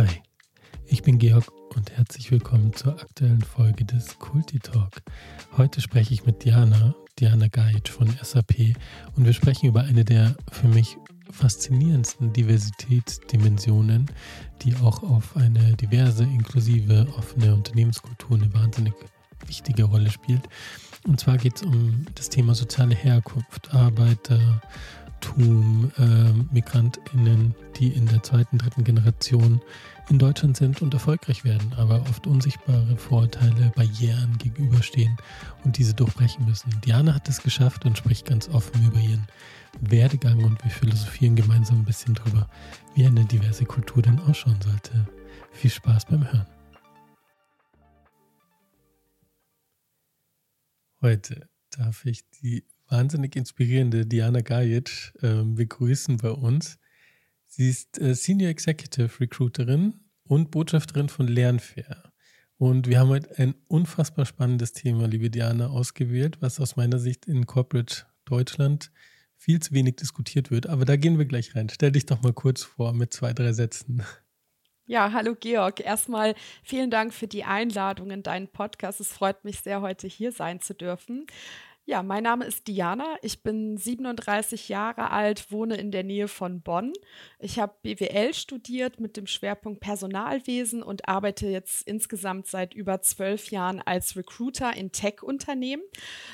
Hi, ich bin Georg und herzlich willkommen zur aktuellen Folge des Kulti Talk. Heute spreche ich mit Diana, Diana Gajic von SAP und wir sprechen über eine der für mich faszinierendsten Diversitätsdimensionen, die auch auf eine diverse, inklusive, offene Unternehmenskultur eine wahnsinnig wichtige Rolle spielt. Und zwar geht es um das Thema soziale Herkunft, Arbeiter, Tum, äh, MigrantInnen, die in der zweiten, dritten Generation in Deutschland sind und erfolgreich werden, aber oft unsichtbare Vorurteile, Barrieren gegenüberstehen und diese durchbrechen müssen. Diana hat es geschafft und spricht ganz offen über ihren Werdegang und wir philosophieren gemeinsam ein bisschen drüber, wie eine diverse Kultur denn ausschauen sollte. Viel Spaß beim Hören. Heute darf ich die wahnsinnig inspirierende Diana Gajic äh, begrüßen bei uns. Sie ist äh, Senior Executive Recruiterin und Botschafterin von Lernfair. Und wir haben heute ein unfassbar spannendes Thema, liebe Diana, ausgewählt, was aus meiner Sicht in Corporate Deutschland viel zu wenig diskutiert wird. Aber da gehen wir gleich rein. Stell dich doch mal kurz vor mit zwei, drei Sätzen. Ja, hallo Georg. Erstmal vielen Dank für die Einladung in deinen Podcast. Es freut mich sehr, heute hier sein zu dürfen. Ja, mein Name ist Diana. Ich bin 37 Jahre alt, wohne in der Nähe von Bonn. Ich habe BWL studiert mit dem Schwerpunkt Personalwesen und arbeite jetzt insgesamt seit über zwölf Jahren als Recruiter in Tech-Unternehmen.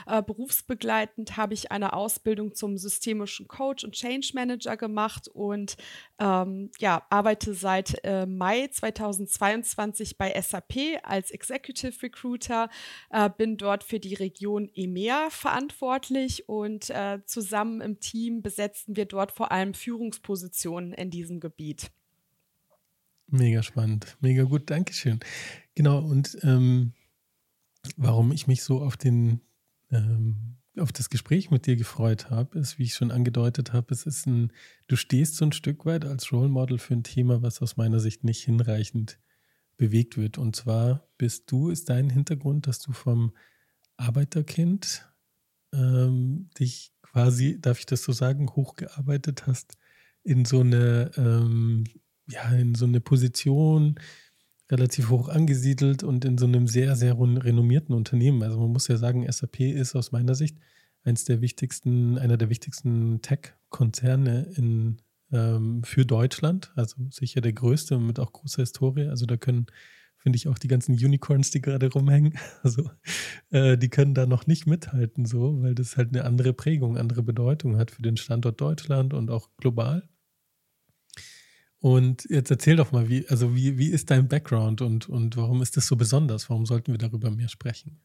Äh, berufsbegleitend habe ich eine Ausbildung zum systemischen Coach und Change Manager gemacht und ähm, ja, arbeite seit äh, Mai 2022 bei SAP als Executive Recruiter, äh, bin dort für die Region EMEA verantwortlich und äh, zusammen im Team besetzten wir dort vor allem Führungspositionen in diesem Gebiet. Mega spannend, mega gut, Dankeschön. Genau, und ähm, warum ich mich so auf den ähm, auf das Gespräch mit dir gefreut habe, ist, wie ich schon angedeutet habe, es ist ein, du stehst so ein Stück weit als Role Model für ein Thema, was aus meiner Sicht nicht hinreichend bewegt wird. Und zwar bist du, ist dein Hintergrund, dass du vom Arbeiterkind ähm, dich quasi, darf ich das so sagen, hochgearbeitet hast in so eine, ähm, ja, in so eine Position, relativ hoch angesiedelt und in so einem sehr, sehr renommierten Unternehmen. Also man muss ja sagen, SAP ist aus meiner Sicht eins der wichtigsten, einer der wichtigsten Tech-Konzerne in, ähm, für Deutschland. Also sicher der größte und mit auch großer Historie. Also da können finde ich auch die ganzen Unicorns, die gerade rumhängen, also äh, die können da noch nicht mithalten, so, weil das halt eine andere Prägung, andere Bedeutung hat für den Standort Deutschland und auch global. Und jetzt erzähl doch mal, wie, also wie, wie ist dein Background und, und warum ist das so besonders? Warum sollten wir darüber mehr sprechen?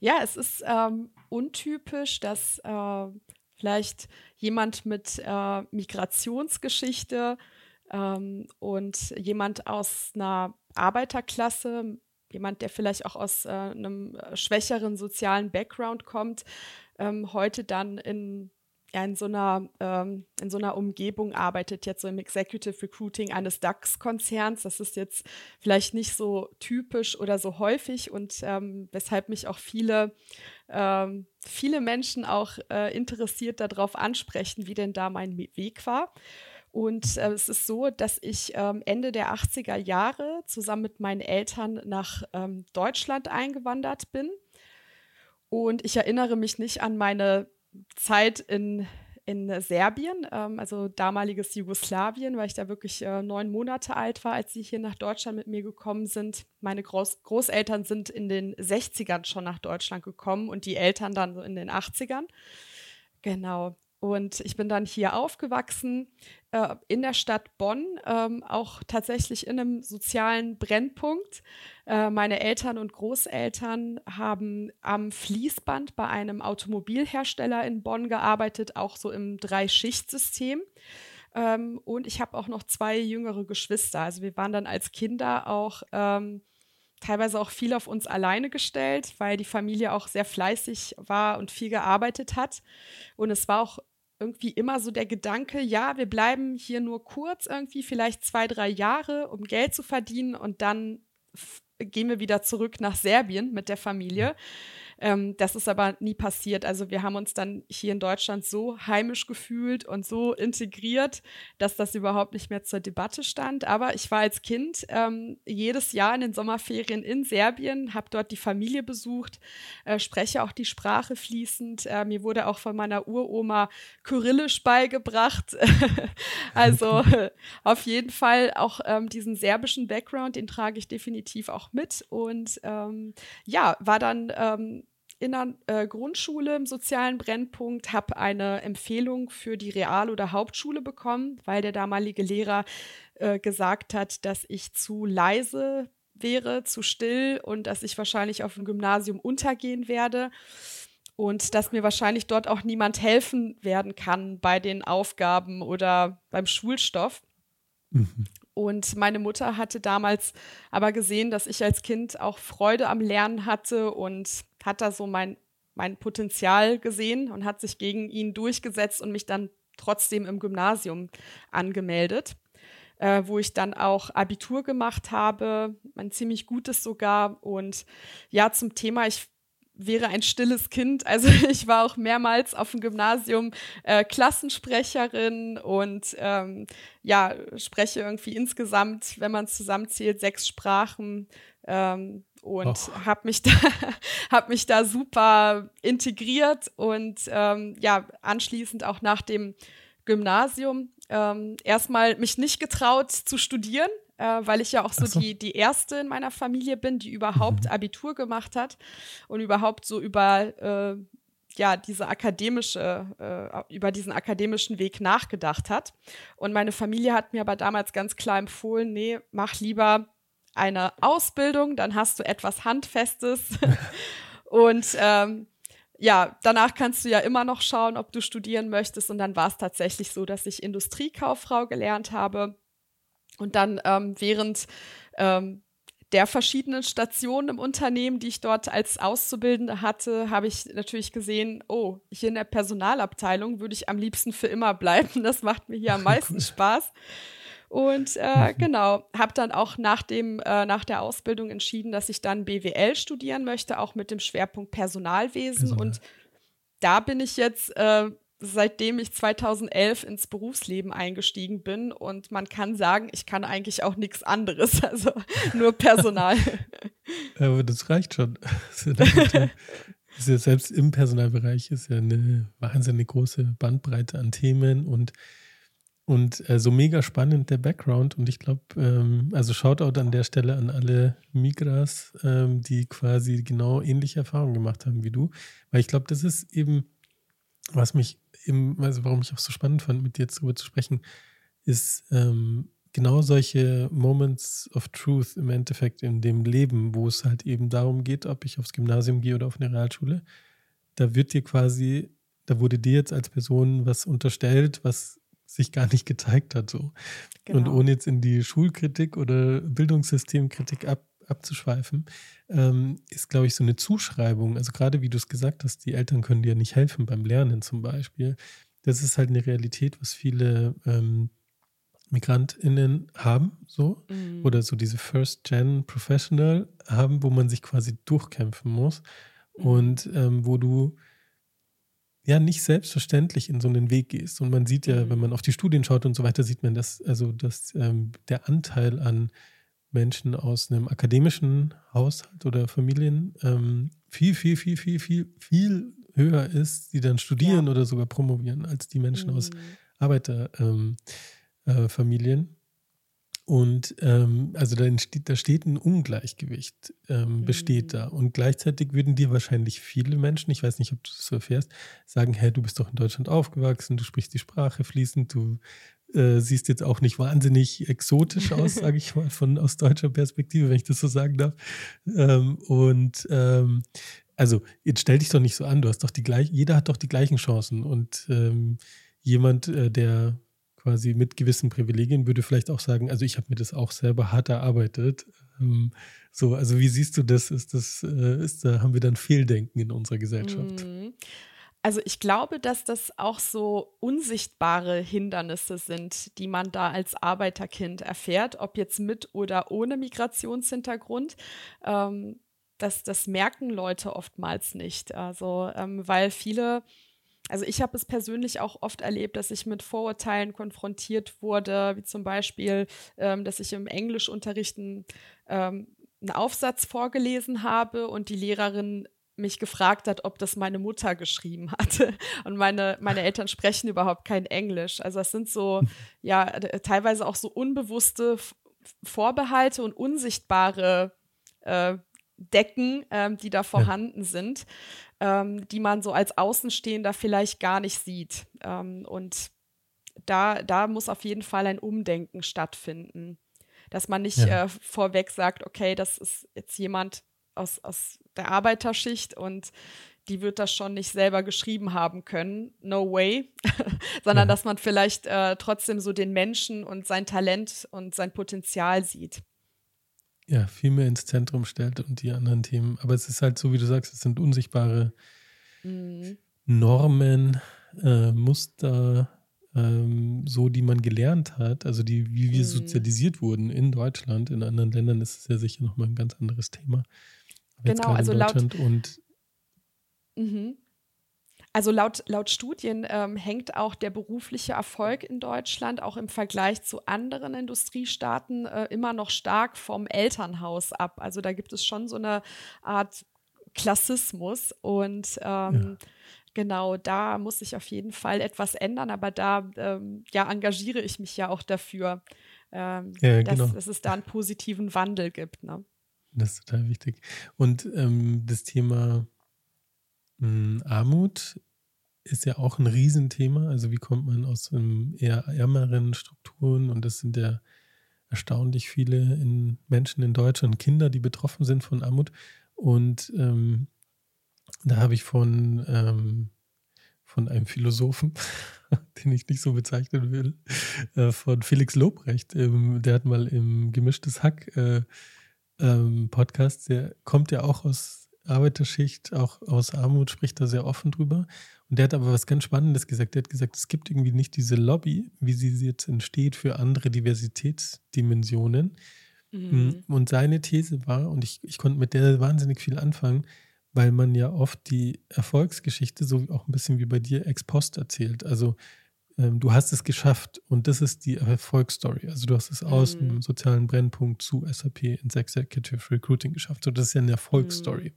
Ja, es ist ähm, untypisch, dass äh, vielleicht jemand mit äh, Migrationsgeschichte ähm, und jemand aus einer Arbeiterklasse, jemand, der vielleicht auch aus äh, einem äh, schwächeren sozialen Background kommt, ähm, heute dann in, ja, in, so einer, ähm, in so einer Umgebung arbeitet, jetzt so im Executive Recruiting eines DAX-Konzerns. Das ist jetzt vielleicht nicht so typisch oder so häufig und ähm, weshalb mich auch viele, ähm, viele Menschen auch äh, interessiert darauf ansprechen, wie denn da mein Weg war. Und äh, es ist so, dass ich ähm, Ende der 80er Jahre zusammen mit meinen Eltern nach ähm, Deutschland eingewandert bin. Und ich erinnere mich nicht an meine Zeit in, in Serbien, ähm, also damaliges Jugoslawien, weil ich da wirklich äh, neun Monate alt war, als sie hier nach Deutschland mit mir gekommen sind. Meine Groß Großeltern sind in den 60ern schon nach Deutschland gekommen und die Eltern dann so in den 80ern. Genau. Und ich bin dann hier aufgewachsen, äh, in der Stadt Bonn, ähm, auch tatsächlich in einem sozialen Brennpunkt. Äh, meine Eltern und Großeltern haben am Fließband bei einem Automobilhersteller in Bonn gearbeitet, auch so im Drei-Schicht-System. Ähm, und ich habe auch noch zwei jüngere Geschwister. Also wir waren dann als Kinder auch ähm, teilweise auch viel auf uns alleine gestellt, weil die Familie auch sehr fleißig war und viel gearbeitet hat. Und es war auch irgendwie immer so der Gedanke, ja, wir bleiben hier nur kurz, irgendwie vielleicht zwei, drei Jahre, um Geld zu verdienen und dann gehen wir wieder zurück nach Serbien mit der Familie. Ähm, das ist aber nie passiert. Also wir haben uns dann hier in Deutschland so heimisch gefühlt und so integriert, dass das überhaupt nicht mehr zur Debatte stand. Aber ich war als Kind ähm, jedes Jahr in den Sommerferien in Serbien, habe dort die Familie besucht, äh, spreche auch die Sprache fließend. Äh, mir wurde auch von meiner Uroma Kyrillisch beigebracht. also auf jeden Fall auch ähm, diesen serbischen Background, den trage ich definitiv auch mit. Und ähm, ja, war dann ähm, in der äh, Grundschule im sozialen Brennpunkt, habe eine Empfehlung für die Real- oder Hauptschule bekommen, weil der damalige Lehrer äh, gesagt hat, dass ich zu leise wäre, zu still und dass ich wahrscheinlich auf dem Gymnasium untergehen werde und dass mir wahrscheinlich dort auch niemand helfen werden kann bei den Aufgaben oder beim Schulstoff. Mhm. Und meine Mutter hatte damals aber gesehen, dass ich als Kind auch Freude am Lernen hatte und hat da so mein, mein Potenzial gesehen und hat sich gegen ihn durchgesetzt und mich dann trotzdem im Gymnasium angemeldet, äh, wo ich dann auch Abitur gemacht habe, ein ziemlich gutes sogar. Und ja, zum Thema, ich wäre ein stilles Kind. Also ich war auch mehrmals auf dem Gymnasium äh, Klassensprecherin und ähm, ja, spreche irgendwie insgesamt, wenn man zusammenzählt, sechs Sprachen. Ähm, und habe mich da habe mich da super integriert und ähm, ja anschließend auch nach dem Gymnasium ähm, erstmal mich nicht getraut zu studieren, äh, weil ich ja auch so, so, Die, die erste in meiner Familie bin, die überhaupt mhm. Abitur gemacht hat und überhaupt so über äh, ja, diese akademische, äh, über diesen akademischen Weg nachgedacht hat. Und meine Familie hat mir aber damals ganz klar empfohlen, nee, mach lieber eine Ausbildung, dann hast du etwas Handfestes. und ähm, ja, danach kannst du ja immer noch schauen, ob du studieren möchtest. Und dann war es tatsächlich so, dass ich Industriekauffrau gelernt habe und dann ähm, während ähm, der verschiedenen Stationen im Unternehmen, die ich dort als Auszubildende hatte, habe ich natürlich gesehen, oh, hier in der Personalabteilung würde ich am liebsten für immer bleiben. Das macht mir hier am meisten Spaß. Und äh, mhm. genau, habe dann auch nach, dem, äh, nach der Ausbildung entschieden, dass ich dann BWL studieren möchte, auch mit dem Schwerpunkt Personalwesen. Personal. Und da bin ich jetzt äh, seitdem ich 2011 ins Berufsleben eingestiegen bin und man kann sagen, ich kann eigentlich auch nichts anderes, also nur Personal. Aber das reicht schon. Ist ja selbst im Personalbereich ist ja eine wahnsinnig große Bandbreite an Themen und und äh, so mega spannend der Background. Und ich glaube, ähm, also Shoutout an der Stelle an alle Migras, ähm, die quasi genau ähnliche Erfahrungen gemacht haben wie du. Weil ich glaube, das ist eben, was mich eben, also warum ich auch so spannend fand, mit dir darüber zu sprechen, ist ähm, genau solche Moments of Truth im Endeffekt in dem Leben, wo es halt eben darum geht, ob ich aufs Gymnasium gehe oder auf eine Realschule. Da wird dir quasi, da wurde dir jetzt als Person was unterstellt, was sich gar nicht gezeigt hat. So. Genau. Und ohne jetzt in die Schulkritik oder Bildungssystemkritik ab, abzuschweifen, ähm, ist, glaube ich, so eine Zuschreibung. Also gerade wie du es gesagt hast, die Eltern können dir nicht helfen beim Lernen zum Beispiel. Das ist halt eine Realität, was viele ähm, MigrantInnen haben, so. Mhm. Oder so diese First-Gen-Professional haben, wo man sich quasi durchkämpfen muss. Mhm. Und ähm, wo du ja nicht selbstverständlich in so einen Weg gehst. Und man sieht ja, mhm. wenn man auf die Studien schaut und so weiter, sieht man, dass also dass ähm, der Anteil an Menschen aus einem akademischen Haushalt oder Familien ähm, viel, viel, viel, viel, viel, viel höher ist, die dann studieren ja. oder sogar promovieren, als die Menschen mhm. aus Arbeiterfamilien. Ähm, äh, und ähm, also da, entsteht, da steht ein Ungleichgewicht, ähm, besteht mhm. da. Und gleichzeitig würden dir wahrscheinlich viele Menschen, ich weiß nicht, ob du das so erfährst, sagen, hey, du bist doch in Deutschland aufgewachsen, du sprichst die Sprache fließend, du äh, siehst jetzt auch nicht wahnsinnig exotisch aus, sage ich mal, von aus deutscher Perspektive, wenn ich das so sagen darf. Ähm, und ähm, also jetzt stell dich doch nicht so an, du hast doch die gleichen, jeder hat doch die gleichen Chancen und ähm, jemand, äh, der quasi mit gewissen Privilegien würde vielleicht auch sagen, also ich habe mir das auch selber hart erarbeitet. Ähm, so, also wie siehst du das? Ist das, äh, ist da haben wir dann Fehldenken in unserer Gesellschaft? Mhm. Also ich glaube, dass das auch so unsichtbare Hindernisse sind, die man da als Arbeiterkind erfährt, ob jetzt mit oder ohne Migrationshintergrund. Ähm, das, das merken Leute oftmals nicht. Also, ähm, weil viele, also ich habe es persönlich auch oft erlebt, dass ich mit Vorurteilen konfrontiert wurde, wie zum Beispiel, ähm, dass ich im Englischunterricht einen, ähm, einen Aufsatz vorgelesen habe und die Lehrerin mich gefragt hat, ob das meine Mutter geschrieben hatte. Und meine, meine Eltern sprechen überhaupt kein Englisch. Also es sind so, ja, teilweise auch so unbewusste Vorbehalte und unsichtbare äh, Decken, ähm, die da vorhanden ja. sind, ähm, die man so als Außenstehender vielleicht gar nicht sieht. Ähm, und da, da muss auf jeden Fall ein Umdenken stattfinden. Dass man nicht ja. äh, vorweg sagt, okay, das ist jetzt jemand aus, aus der Arbeiterschicht und die wird das schon nicht selber geschrieben haben können. No way. Sondern ja. dass man vielleicht äh, trotzdem so den Menschen und sein Talent und sein Potenzial sieht ja, viel mehr ins Zentrum stellt und die anderen Themen. Aber es ist halt so, wie du sagst, es sind unsichtbare mhm. Normen, äh, Muster, ähm, so die man gelernt hat, also die, wie wir mhm. sozialisiert wurden in Deutschland. In anderen Ländern ist es ja sicher nochmal ein ganz anderes Thema. Aber genau, also laut. Und, mhm. Also laut, laut Studien ähm, hängt auch der berufliche Erfolg in Deutschland auch im Vergleich zu anderen Industriestaaten äh, immer noch stark vom Elternhaus ab. Also da gibt es schon so eine Art Klassismus und ähm, ja. genau da muss sich auf jeden Fall etwas ändern, aber da ähm, ja, engagiere ich mich ja auch dafür, ähm, ja, dass, genau. dass, es da einen positiven Wandel gibt. Ne? Das ist total wichtig. Und ähm, das Thema Armut ist ja auch ein Riesenthema. Also wie kommt man aus eher ärmeren Strukturen und das sind ja erstaunlich viele in Menschen in Deutschland, Kinder, die betroffen sind von Armut. Und ähm, da habe ich von, ähm, von einem Philosophen, den ich nicht so bezeichnen will, äh, von Felix Lobrecht, ähm, der hat mal im Gemischtes Hack äh, ähm, Podcast, der kommt ja auch aus Arbeiterschicht, auch aus Armut, spricht da sehr offen drüber. Und der hat aber was ganz Spannendes gesagt. Er hat gesagt, es gibt irgendwie nicht diese Lobby, wie sie jetzt entsteht für andere Diversitätsdimensionen. Mhm. Und seine These war, und ich, ich konnte mit der wahnsinnig viel anfangen, weil man ja oft die Erfolgsgeschichte so auch ein bisschen wie bei dir ex post erzählt. Also ähm, du hast es geschafft und das ist die Erfolgsstory. Also du hast es aus mhm. einem sozialen Brennpunkt zu SAP ins Executive Recruiting geschafft. So, das ist ja eine Erfolgsstory. Mhm.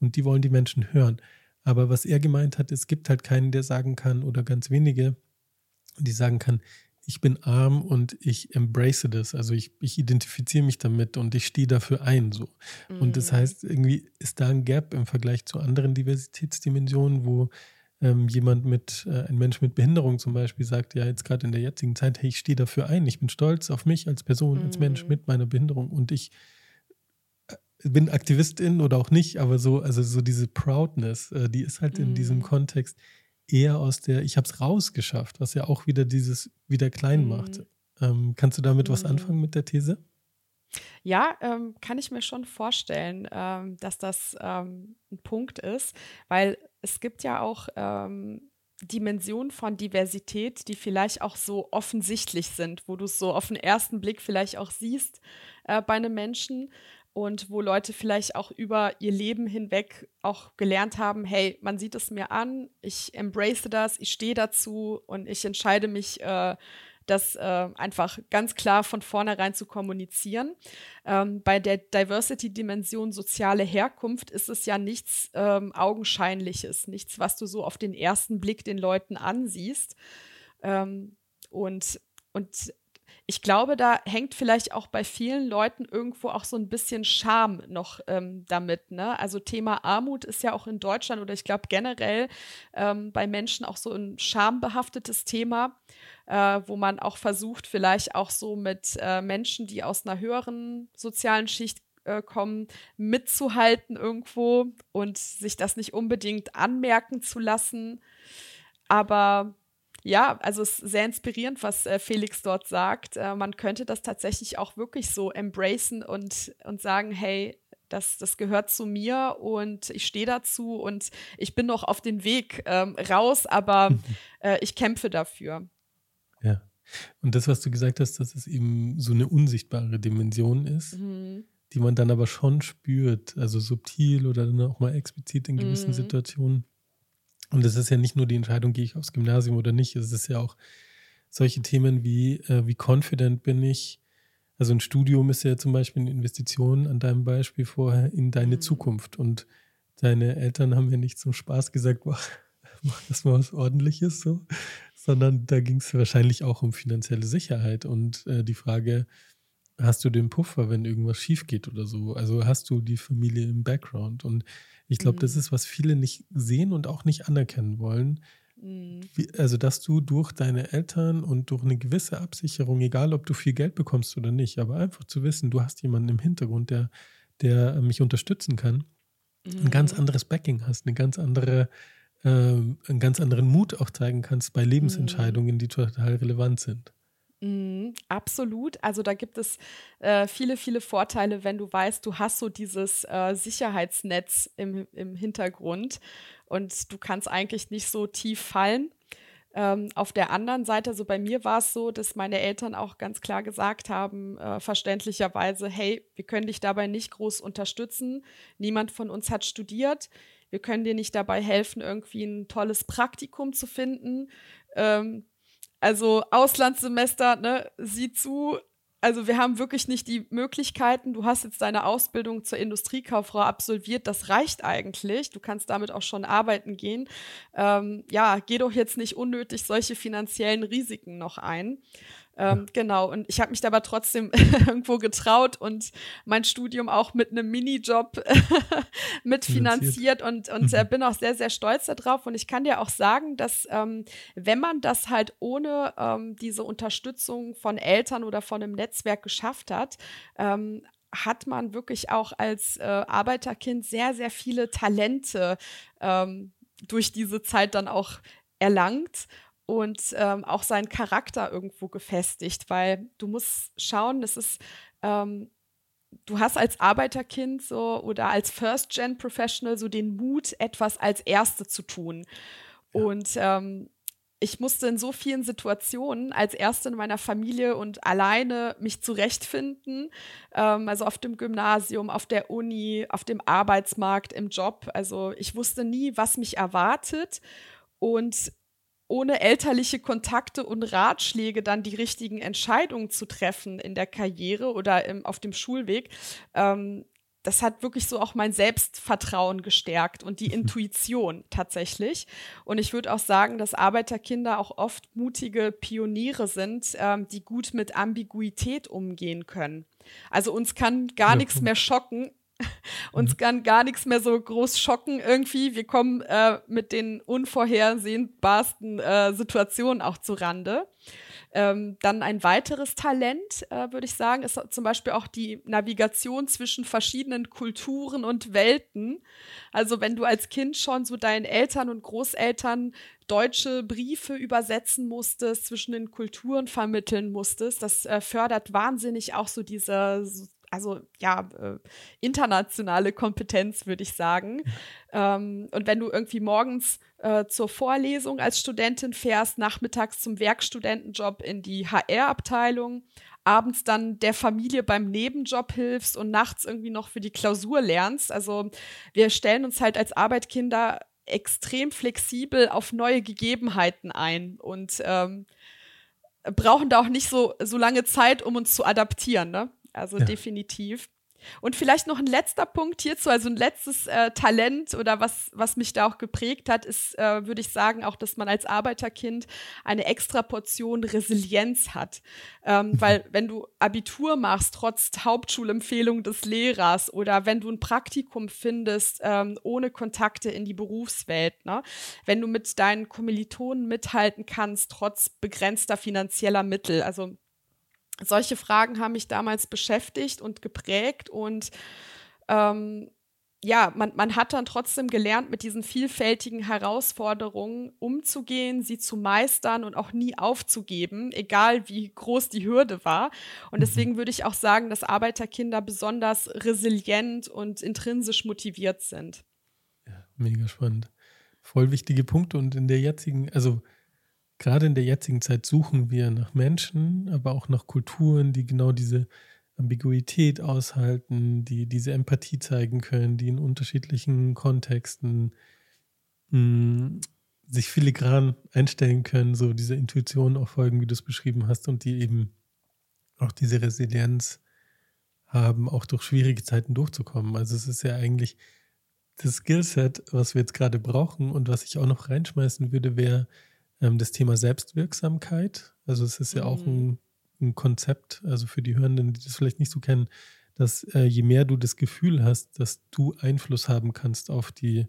Und die wollen die Menschen hören. Aber was er gemeint hat, es gibt halt keinen, der sagen kann, oder ganz wenige, die sagen kann, ich bin arm und ich embrace das. Also ich, ich identifiziere mich damit und ich stehe dafür ein. So. Mhm. Und das mhm. heißt, irgendwie ist da ein Gap im Vergleich zu anderen Diversitätsdimensionen, wo ähm, jemand mit, äh, ein Mensch mit Behinderung zum Beispiel sagt, ja, jetzt gerade in der jetzigen Zeit, hey, ich stehe dafür ein, ich bin stolz auf mich als Person, mhm. als Mensch mhm. mit meiner Behinderung und ich bin Aktivistin oder auch nicht, aber so, also so diese Proudness, äh, die ist halt in diesem mhm. Kontext eher aus der, ich habe es rausgeschafft, was ja auch wieder dieses wieder klein macht. Mm. Ähm, kannst du damit was anfangen mit der These? Ja, ähm, kann ich mir schon vorstellen, ähm, dass das ähm, ein Punkt ist, weil es gibt ja auch ähm, Dimensionen von Diversität, die vielleicht auch so offensichtlich sind, wo du es so auf den ersten Blick vielleicht auch siehst äh, bei einem Menschen und wo Leute vielleicht auch über ihr Leben hinweg auch gelernt haben, hey, man sieht es mir an, ich embrace das, ich stehe dazu und ich entscheide mich, äh, das äh, einfach ganz klar von vornherein zu kommunizieren. Ähm, bei der Diversity-Dimension soziale Herkunft ist es ja nichts ähm, Augenscheinliches, nichts, was du so auf den ersten Blick den Leuten ansiehst. Ähm, und und ich glaube, da hängt vielleicht auch bei vielen Leuten irgendwo auch so ein bisschen Scham noch ähm, damit. Ne? Also Thema Armut ist ja auch in Deutschland oder ich glaube generell ähm, bei Menschen auch so ein schambehaftetes Thema, äh, wo man auch versucht, vielleicht auch so mit äh, Menschen, die aus einer höheren sozialen Schicht äh, kommen, mitzuhalten irgendwo und sich das nicht unbedingt anmerken zu lassen. Aber ja, also es ist sehr inspirierend, was äh, Felix dort sagt. Äh, man könnte das tatsächlich auch wirklich so embracen und, und sagen, hey, das, das gehört zu mir und ich stehe dazu und ich bin noch auf dem Weg ähm, raus, aber äh, ich kämpfe dafür. Ja. Und das, was du gesagt hast, dass es eben so eine unsichtbare Dimension ist, mhm. die man dann aber schon spürt, also subtil oder dann auch mal explizit in gewissen mhm. Situationen. Und es ist ja nicht nur die Entscheidung, gehe ich aufs Gymnasium oder nicht, es ist ja auch solche Themen wie, äh, wie confident bin ich. Also ein Studium ist ja zum Beispiel eine Investition an deinem Beispiel vorher in deine mhm. Zukunft. Und deine Eltern haben ja nicht zum Spaß gesagt, mach, mach das mal was ordentliches so, sondern da ging es wahrscheinlich auch um finanzielle Sicherheit und äh, die Frage, hast du den Puffer, wenn irgendwas schief geht oder so? Also hast du die Familie im Background? Und ich glaube, mhm. das ist, was viele nicht sehen und auch nicht anerkennen wollen, Mhm. Wie, also, dass du durch deine Eltern und durch eine gewisse Absicherung, egal ob du viel Geld bekommst oder nicht, aber einfach zu wissen, du hast jemanden im Hintergrund, der, der mich unterstützen kann, mhm. ein ganz mhm. anderes Backing hast, eine ganz andere, äh, einen ganz anderen Mut auch zeigen kannst bei Lebensentscheidungen, mhm. die total relevant sind. Mm, absolut. Also da gibt es äh, viele, viele Vorteile, wenn du weißt, du hast so dieses äh, Sicherheitsnetz im, im Hintergrund und du kannst eigentlich nicht so tief fallen. Ähm, auf der anderen Seite, so bei mir war es so, dass meine Eltern auch ganz klar gesagt haben, äh, verständlicherweise, hey, wir können dich dabei nicht groß unterstützen. Niemand von uns hat studiert. Wir können dir nicht dabei helfen, irgendwie ein tolles Praktikum zu finden. Ähm, also Auslandssemester, ne, sieh zu. Also wir haben wirklich nicht die Möglichkeiten. Du hast jetzt deine Ausbildung zur Industriekauffrau absolviert. Das reicht eigentlich. Du kannst damit auch schon arbeiten gehen. Ähm, ja, geh doch jetzt nicht unnötig solche finanziellen Risiken noch ein. Ähm, genau, und ich habe mich aber trotzdem irgendwo getraut und mein Studium auch mit einem Minijob mitfinanziert und, und äh, mhm. bin auch sehr, sehr stolz darauf. Und ich kann dir auch sagen, dass ähm, wenn man das halt ohne ähm, diese Unterstützung von Eltern oder von einem Netzwerk geschafft hat, ähm, hat man wirklich auch als äh, Arbeiterkind sehr, sehr viele Talente ähm, durch diese Zeit dann auch erlangt und ähm, auch seinen Charakter irgendwo gefestigt, weil du musst schauen, das ist, ähm, du hast als Arbeiterkind so oder als First-Gen-Professional so den Mut, etwas als Erste zu tun. Ja. Und ähm, ich musste in so vielen Situationen als Erste in meiner Familie und alleine mich zurechtfinden. Ähm, also auf dem Gymnasium, auf der Uni, auf dem Arbeitsmarkt, im Job. Also ich wusste nie, was mich erwartet. Und ohne elterliche Kontakte und Ratschläge dann die richtigen Entscheidungen zu treffen in der Karriere oder im, auf dem Schulweg, ähm, das hat wirklich so auch mein Selbstvertrauen gestärkt und die Intuition tatsächlich. Und ich würde auch sagen, dass Arbeiterkinder auch oft mutige Pioniere sind, ähm, die gut mit Ambiguität umgehen können. Also uns kann gar ja, nichts mehr schocken, uns mhm. kann gar nichts mehr so groß schocken irgendwie. Wir kommen äh, mit den unvorhersehbarsten äh, Situationen auch zu Rande. Ähm, dann ein weiteres Talent, äh, würde ich sagen, ist zum Beispiel auch die Navigation zwischen verschiedenen Kulturen und Welten. Also wenn du als Kind schon so deinen Eltern und Großeltern deutsche Briefe übersetzen musstest, zwischen den Kulturen vermitteln musstest, das äh, fördert wahnsinnig auch so diese also ja, äh, internationale Kompetenz, würde ich sagen. Ähm, und wenn du irgendwie morgens äh, zur Vorlesung als Studentin fährst, nachmittags zum Werkstudentenjob in die HR-Abteilung, abends dann der Familie beim Nebenjob hilfst und nachts irgendwie noch für die Klausur lernst. Also wir stellen uns halt als Arbeitkinder extrem flexibel auf neue Gegebenheiten ein und ähm, brauchen da auch nicht so, so lange Zeit, um uns zu adaptieren. Ne? Also ja. definitiv. Und vielleicht noch ein letzter Punkt hierzu, also ein letztes äh, Talent oder was, was mich da auch geprägt hat, ist, äh, würde ich sagen, auch, dass man als Arbeiterkind eine extra Portion Resilienz hat. Ähm, mhm. weil wenn du Abitur machst, trotz Hauptschulempfehlung des Lehrers oder wenn du ein Praktikum findest, ähm, ohne Kontakte in die Berufswelt, ne? wenn du mit deinen Kommilitonen mithalten kannst, trotz begrenzter finanzieller Mittel, also solche Fragen haben mich damals beschäftigt und geprägt und ähm, ja, man, man hat dann trotzdem gelernt, mit diesen vielfältigen Herausforderungen umzugehen, sie zu meistern und auch nie aufzugeben, egal wie groß die Hürde war. Und mhm. deswegen würde ich auch sagen, dass Arbeiterkinder besonders resilient und intrinsisch motiviert sind. Ja, mega spannend. Voll wichtige Punkte und in der jetzigen, also gerade in der jetzigen Zeit suchen wir nach Menschen, aber auch nach Kulturen, die genau diese Ambiguität aushalten, die diese Empathie zeigen können, die in unterschiedlichen Kontexten mh, hm, sich filigran einstellen können, so diese Intuition auch folgen, wie du es beschrieben hast, und die eben auch diese Resilienz haben, auch durch schwierige Zeiten durchzukommen. Also es ist ja eigentlich das Skillset, was wir jetzt gerade brauchen und was ich auch noch reinschmeißen würde, wäre ähm, das Thema Selbstwirksamkeit. Also es ist ja mhm. auch ein, ein, Konzept, also für die Hörenden, die das vielleicht nicht so kennen, dass äh, je mehr du das Gefühl hast, dass du Einfluss haben kannst auf die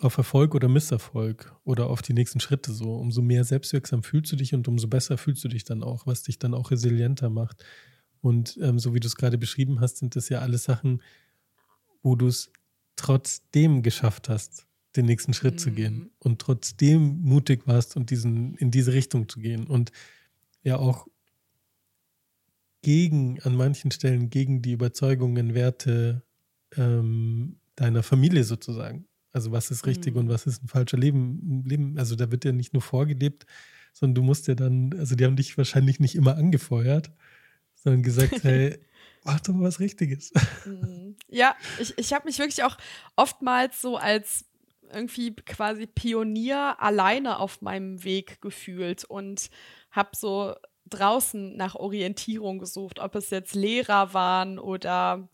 auf Erfolg oder Misserfolg oder auf die nächsten Schritte so, umso mehr selbstwirksam fühlst du dich und umso besser fühlst du dich dann auch, was dich dann auch resilienter macht. Und ähm, so wie du es gerade beschrieben hast, sind das ja alles Sachen, wo du es trotzdem geschafft hast, den nächsten Schritt mhm. zu gehen mhm. und trotzdem mutig warst und diesen, in diese Richtung zu gehen und ja auch gegen, an manchen Stellen gegen die Überzeugungen, Werte ähm, deiner Familie sozusagen. Also was ist richtig mhm. und was ist ein falscher Leben, Leben. Also da wird ja nicht nur vorgelebt, sondern du musst ja dann, also die haben dich wahrscheinlich nicht immer angefeuert, sondern gesagt, hey, mach doch mal was Richtiges. Mhm. Ja, ich, ich habe mich wirklich auch oftmals so als irgendwie quasi Pionier alleine auf meinem Weg gefühlt und habe so draußen nach Orientierung gesucht, ob es jetzt Lehrer waren oder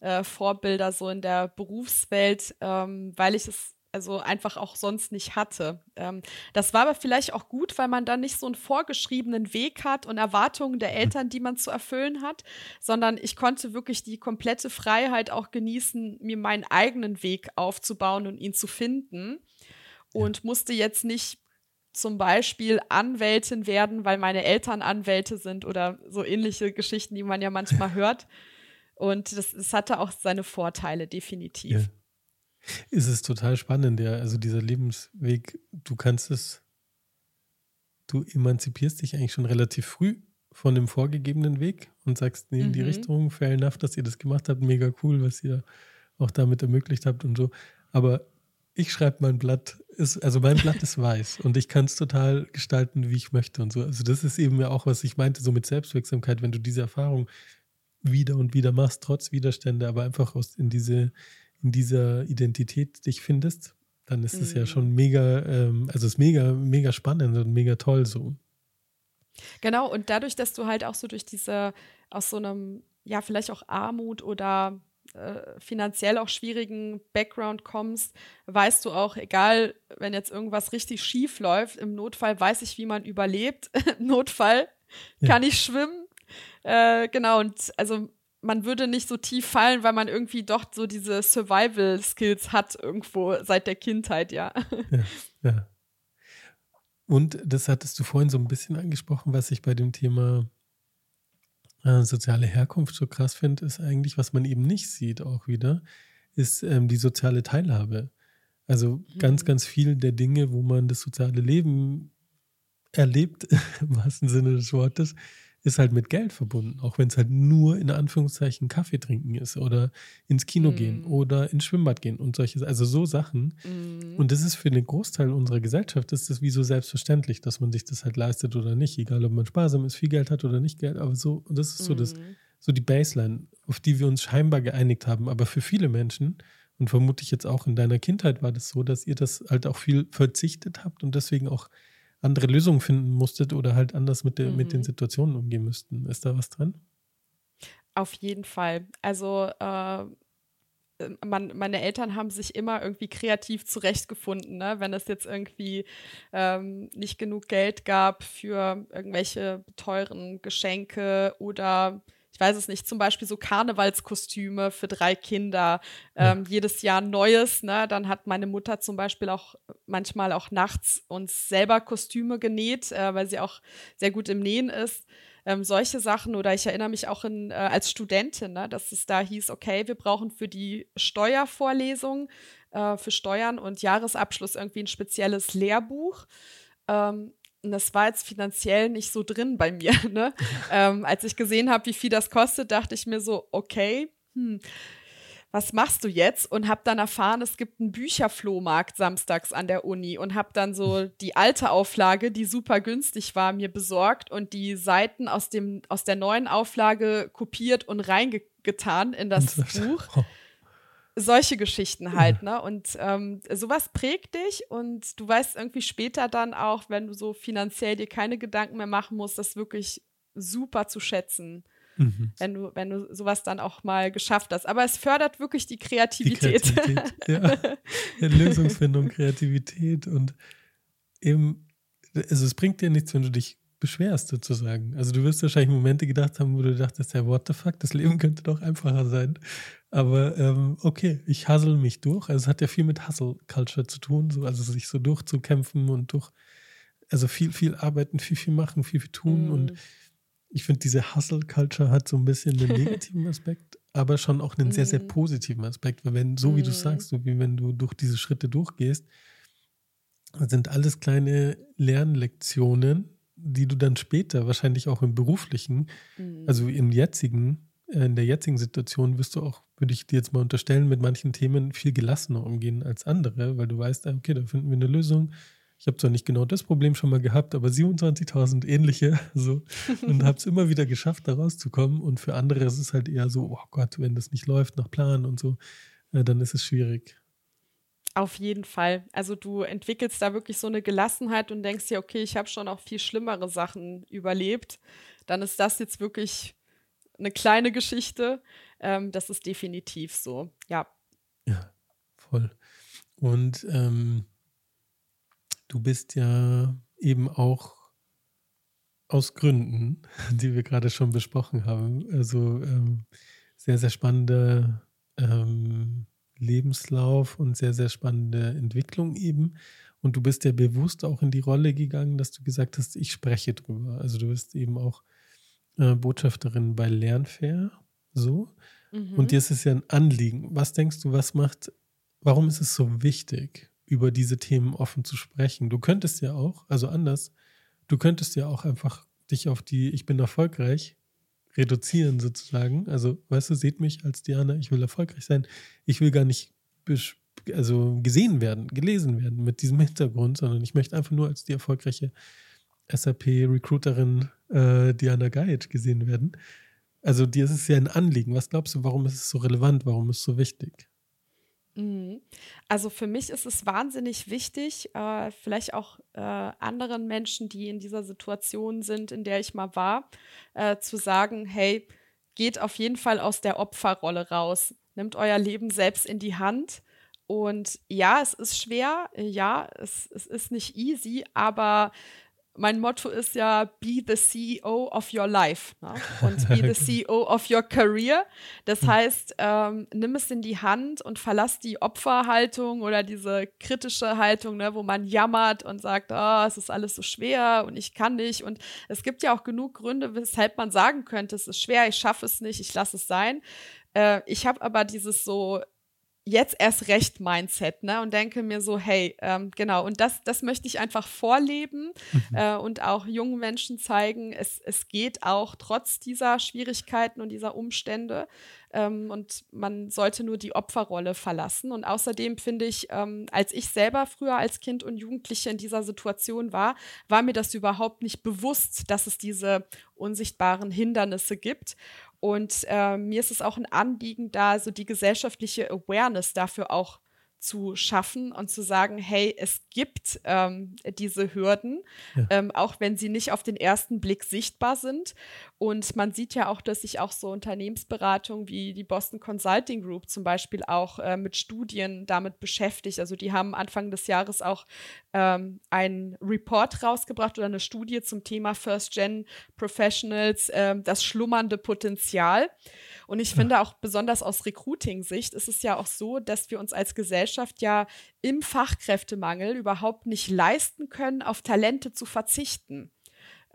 äh, Vorbilder so in der Berufswelt, ähm, weil ich es also einfach auch sonst nicht hatte. Ähm, das war aber vielleicht auch gut, weil man dann nicht so einen vorgeschriebenen Weg hat und Erwartungen der Eltern, die man zu erfüllen hat, sondern ich konnte wirklich die komplette Freiheit auch genießen, mir meinen eigenen Weg aufzubauen und ihn zu finden. Und ja. musste jetzt nicht zum Beispiel Anwältin werden, weil meine Eltern Anwälte sind oder so ähnliche Geschichten, die man ja manchmal hört. Und das, das hatte auch seine Vorteile, definitiv. Ja. Es ist total spannend, ja. Also dieser Lebensweg, du kannst es, du emanzipierst dich eigentlich schon relativ früh von dem vorgegebenen Weg und sagst, nee, in mhm. die Richtung, fair enough, dass ihr das gemacht habt, mega cool, was ihr auch damit ermöglicht habt und so. Aber ich schreibe mein Blatt, ist, also mein Blatt ist weiß und ich kann es total gestalten, wie ich möchte und so. Also das ist eben ja auch, was ich meinte, so mit Selbstwirksamkeit, wenn du diese Erfahrung wieder und wieder machst, trotz Widerstände, aber einfach aus in diese in dieser Identität dich findest, dann ist es mhm. ja schon mega, ähm, also es ist mega, mega spannend und mega toll so. Genau, und dadurch, dass du halt auch so durch diese, aus so einem, ja, vielleicht auch Armut oder äh, finanziell auch schwierigen Background kommst, weißt du auch, egal, wenn jetzt irgendwas richtig schief läuft, im Notfall weiß ich, wie man überlebt. Im Notfall ja. kann ich schwimmen. Äh, genau, und also man würde nicht so tief fallen, weil man irgendwie doch so diese Survival-Skills hat irgendwo seit der Kindheit, ja. Ja, ja. Und das hattest du vorhin so ein bisschen angesprochen, was ich bei dem Thema äh, soziale Herkunft so krass finde, ist eigentlich, was man eben nicht sieht auch wieder, ist ähm, die soziale Teilhabe. Also mhm. ganz, ganz viel der Dinge, wo man das soziale Leben erlebt, im wahrsten Sinne des Wortes, ist halt mit Geld verbunden, auch wenn es halt nur in Anführungszeichen Kaffee trinken ist oder ins Kino mm. gehen oder ins Schwimmbad gehen und solche, also so Sachen. Mm. Und das ist für den Großteil unserer Gesellschaft, ist das wie so selbstverständlich, dass man sich das halt leistet oder nicht, egal ob man sparsam ist, viel Geld hat oder nicht Geld, aber so, das ist so mm. das, so die Baseline, auf die wir uns scheinbar geeinigt haben. Aber für viele Menschen, und vermutlich jetzt auch in deiner Kindheit war das so, dass ihr das halt auch viel verzichtet habt und deswegen auch andere Lösungen finden musstet oder halt anders mit, der, mhm. mit den mhm. Situationen umgehen müssten. Ist da was dran? Auf jeden Fall. Also äh, man, meine Eltern haben sich immer irgendwie kreativ zurechtgefunden, ne? wenn es jetzt irgendwie ähm, nicht genug Geld gab für irgendwelche teuren Geschenke oder ich weiß es nicht, zum Beispiel so Karnevalskostüme für drei Kinder, ähm, ja. jedes Jahr Neues. Ne? Dann hat meine Mutter zum Beispiel auch manchmal auch nachts uns selber Kostüme genäht, äh, weil sie auch sehr gut im Nähen ist. Ähm, solche Sachen oder ich erinnere mich auch in, äh, als Studentin, ne, dass es da hieß, okay, wir brauchen für die Steuervorlesung, äh, für Steuern und Jahresabschluss irgendwie ein spezielles Lehrbuch. Ähm, und das war jetzt finanziell nicht so drin bei mir. Ne? ähm, als ich gesehen habe, wie viel das kostet, dachte ich mir so, okay, hm, was machst du jetzt? Und habe dann erfahren, es gibt einen Bücherflohmarkt samstags an der Uni und habe dann so die alte Auflage, die super günstig war, mir besorgt und die Seiten aus, dem, aus der neuen Auflage kopiert und reingetan in das Buch. Solche Geschichten halt, ne? Und ähm, sowas prägt dich und du weißt irgendwie später dann auch, wenn du so finanziell dir keine Gedanken mehr machen musst, das wirklich super zu schätzen. Mhm. Wenn du, wenn du sowas dann auch mal geschafft hast. Aber es fördert wirklich die Kreativität. Die Kreativität ja. ja. Lösungsfindung, Kreativität und eben, also es bringt dir nichts, wenn du dich beschwerst sozusagen. Also du wirst wahrscheinlich Momente gedacht haben, wo du dachtest, ja, what the fuck, das Leben könnte doch einfacher sein. Aber ähm, okay, ich hassel mich durch. Also es hat ja viel mit Hustle-Culture zu tun, so, also sich so durchzukämpfen und durch, also viel, viel arbeiten, viel, viel machen, viel, viel tun. Mm. Und ich finde, diese Hustle-Culture hat so ein bisschen einen negativen Aspekt, aber schon auch einen sehr, sehr mhm. positiven Aspekt. Weil wenn, so wie du mhm. sagst, so wie wenn du durch diese Schritte durchgehst, sind alles kleine Lernlektionen, die du dann später wahrscheinlich auch im beruflichen, mhm. also im jetzigen, äh, in der jetzigen Situation wirst du auch, würde ich dir jetzt mal unterstellen, mit manchen Themen viel gelassener umgehen als andere, weil du weißt, okay, da finden wir eine Lösung, ich habe zwar nicht genau das Problem schon mal gehabt, aber 27.000 ähnliche so und habe es immer wieder geschafft, da rauszukommen. Und für andere ist es halt eher so, oh Gott, wenn das nicht läuft nach Plan und so, äh, dann ist es schwierig. Auf jeden Fall. Also du entwickelst da wirklich so eine Gelassenheit und denkst dir, okay, ich habe schon auch viel schlimmere Sachen überlebt. Dann ist das jetzt wirklich eine kleine Geschichte. Ähm, das ist definitiv so, ja. Ja, voll. Und ähm, Du bist ja eben auch aus Gründen, die wir gerade schon besprochen haben, also ähm, sehr, sehr spannender ähm, Lebenslauf und sehr, sehr spannende Entwicklung eben. Und du bist ja bewusst auch in die Rolle gegangen, dass du gesagt hast, ich spreche drüber. Also du bist eben auch äh, Botschafterin bei Lernfair, so. Mhm. Und dir ist es ja ein Anliegen. Was denkst du, was macht, warum ist es so wichtig? über diese Themen offen zu sprechen. Du könntest ja auch, also anders, du könntest ja auch einfach dich auf die Ich bin erfolgreich reduzieren sozusagen. Also, weißt du, seht mich als Diana, ich will erfolgreich sein. Ich will gar nicht also gesehen werden, gelesen werden mit diesem Hintergrund, sondern ich möchte einfach nur als die erfolgreiche SAP-Recruiterin äh, Diana Gaic gesehen werden. Also dir ist es ja ein Anliegen. Was glaubst du, warum ist es so relevant? Warum ist es so wichtig? Mhm. Also für mich ist es wahnsinnig wichtig, äh, vielleicht auch äh, anderen Menschen, die in dieser Situation sind, in der ich mal war, äh, zu sagen, hey, geht auf jeden Fall aus der Opferrolle raus, nimmt euer Leben selbst in die Hand. Und ja, es ist schwer, ja, es, es ist nicht easy, aber mein Motto ist ja, be the CEO of your life ne? und be the CEO of your career. Das hm. heißt, ähm, nimm es in die Hand und verlass die Opferhaltung oder diese kritische Haltung, ne, wo man jammert und sagt, oh, es ist alles so schwer und ich kann nicht. Und es gibt ja auch genug Gründe, weshalb man sagen könnte, es ist schwer, ich schaffe es nicht, ich lasse es sein. Äh, ich habe aber dieses so jetzt erst recht Mindset, ne? Und denke mir so, hey, ähm, genau, und das, das möchte ich einfach vorleben mhm. äh, und auch jungen Menschen zeigen, es, es geht auch trotz dieser Schwierigkeiten und dieser Umstände. Ähm, und man sollte nur die Opferrolle verlassen. Und außerdem finde ich, ähm, als ich selber früher als Kind und Jugendliche in dieser Situation war, war mir das überhaupt nicht bewusst, dass es diese unsichtbaren Hindernisse gibt. Und äh, mir ist es auch ein Anliegen, da so die gesellschaftliche Awareness dafür auch zu schaffen und zu sagen, hey, es gibt ähm, diese Hürden, ja. ähm, auch wenn sie nicht auf den ersten Blick sichtbar sind. Und man sieht ja auch, dass sich auch so Unternehmensberatungen wie die Boston Consulting Group zum Beispiel auch äh, mit Studien damit beschäftigt. Also die haben Anfang des Jahres auch ähm, einen Report rausgebracht oder eine Studie zum Thema First Gen Professionals, äh, das schlummernde Potenzial. Und ich finde auch besonders aus Recruiting-Sicht ist es ja auch so, dass wir uns als Gesellschaft ja im Fachkräftemangel überhaupt nicht leisten können, auf Talente zu verzichten.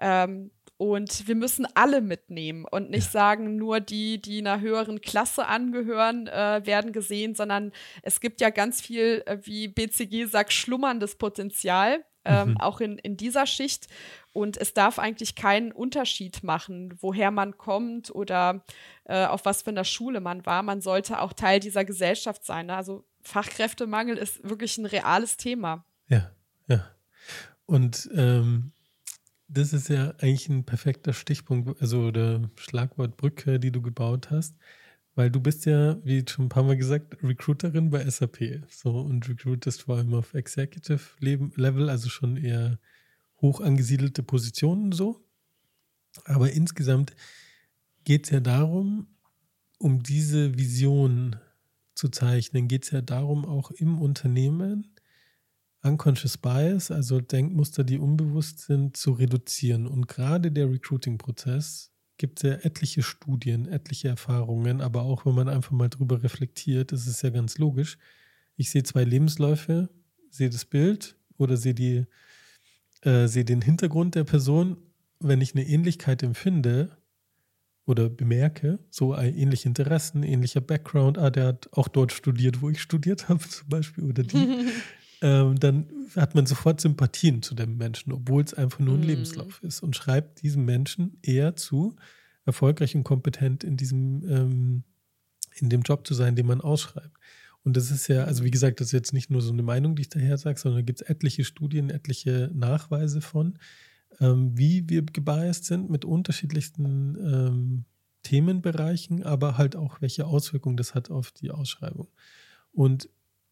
Ähm, und wir müssen alle mitnehmen und nicht sagen, nur die, die einer höheren Klasse angehören, äh, werden gesehen, sondern es gibt ja ganz viel, äh, wie BCG sagt, schlummerndes Potenzial. ähm, mhm. auch in, in dieser Schicht. Und es darf eigentlich keinen Unterschied machen, woher man kommt oder äh, auf was für einer Schule man war. Man sollte auch Teil dieser Gesellschaft sein. Ne? Also Fachkräftemangel ist wirklich ein reales Thema. Ja, ja. Und ähm, das ist ja eigentlich ein perfekter Stichpunkt, also oder Schlagwortbrücke, die du gebaut hast. Weil du bist ja, wie schon ein paar Mal gesagt, Recruiterin bei SAP. So und recruitest vor allem auf Executive Level, also schon eher hoch angesiedelte Positionen so. Aber insgesamt geht es ja darum, um diese Vision zu zeichnen, geht es ja darum, auch im Unternehmen Unconscious Bias, also Denkmuster, die unbewusst sind, zu reduzieren. Und gerade der Recruiting-Prozess gibt ja etliche Studien, etliche Erfahrungen, aber auch wenn man einfach mal drüber reflektiert, ist es ja ganz logisch. Ich sehe zwei Lebensläufe, sehe das Bild oder sehe die äh, sehe den Hintergrund der Person, wenn ich eine Ähnlichkeit empfinde oder bemerke, so ähnliche Interessen, ähnlicher Background, ah, der hat auch dort studiert, wo ich studiert habe zum Beispiel, oder die, ähm, dann hat man sofort Sympathien zu dem Menschen, obwohl es einfach nur ein mm. Lebenslauf ist und schreibt diesem Menschen eher zu, erfolgreich und kompetent in diesem, ähm, in dem Job zu sein, den man ausschreibt. Und das ist ja, also wie gesagt, das ist jetzt nicht nur so eine Meinung, die ich daher sage, sondern da gibt es etliche Studien, etliche Nachweise von, ähm, wie wir gebiased sind mit unterschiedlichsten ähm, Themenbereichen, aber halt auch, welche Auswirkungen das hat auf die Ausschreibung. Und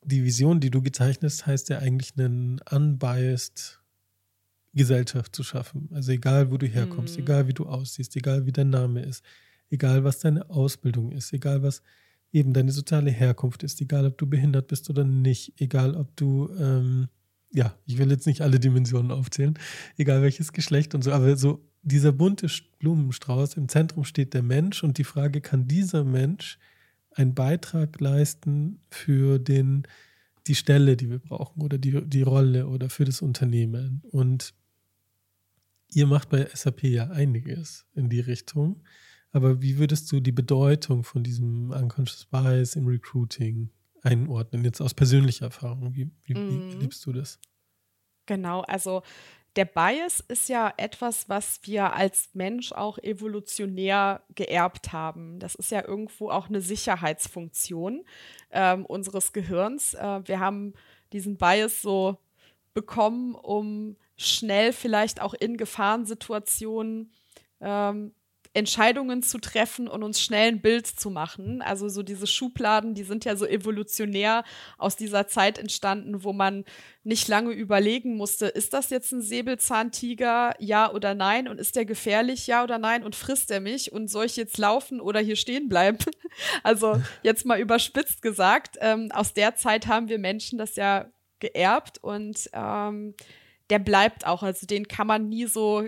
die Vision, die du gezeichnet hast, heißt ja eigentlich einen unbiased Gesellschaft zu schaffen. Also egal, wo du herkommst, mhm. egal wie du aussiehst, egal wie dein Name ist, egal was deine Ausbildung ist, egal was eben deine soziale Herkunft ist, egal ob du behindert bist oder nicht, egal ob du, ähm, ja, ich will jetzt nicht alle Dimensionen aufzählen, egal welches Geschlecht und so, aber so dieser bunte Blumenstrauß, im Zentrum steht der Mensch und die Frage, kann dieser Mensch einen Beitrag leisten für den, die Stelle, die wir brauchen oder die, die Rolle oder für das Unternehmen. Und ihr macht bei SAP ja einiges in die Richtung. Aber wie würdest du die Bedeutung von diesem Unconscious Bias im Recruiting einordnen, jetzt aus persönlicher Erfahrung? Wie, wie, wie mhm. erlebst du das? Genau, also der Bias ist ja etwas, was wir als Mensch auch evolutionär geerbt haben. Das ist ja irgendwo auch eine Sicherheitsfunktion ähm, unseres Gehirns. Äh, wir haben diesen Bias so bekommen, um schnell vielleicht auch in Gefahrensituationen ähm, Entscheidungen zu treffen und uns schnell ein Bild zu machen. Also so diese Schubladen, die sind ja so evolutionär aus dieser Zeit entstanden, wo man nicht lange überlegen musste, ist das jetzt ein Säbelzahntiger, ja oder nein? Und ist der gefährlich, ja oder nein? Und frisst er mich? Und soll ich jetzt laufen oder hier stehen bleiben? Also jetzt mal überspitzt gesagt, ähm, aus der Zeit haben wir Menschen das ja geerbt und ähm, der bleibt auch. Also den kann man nie so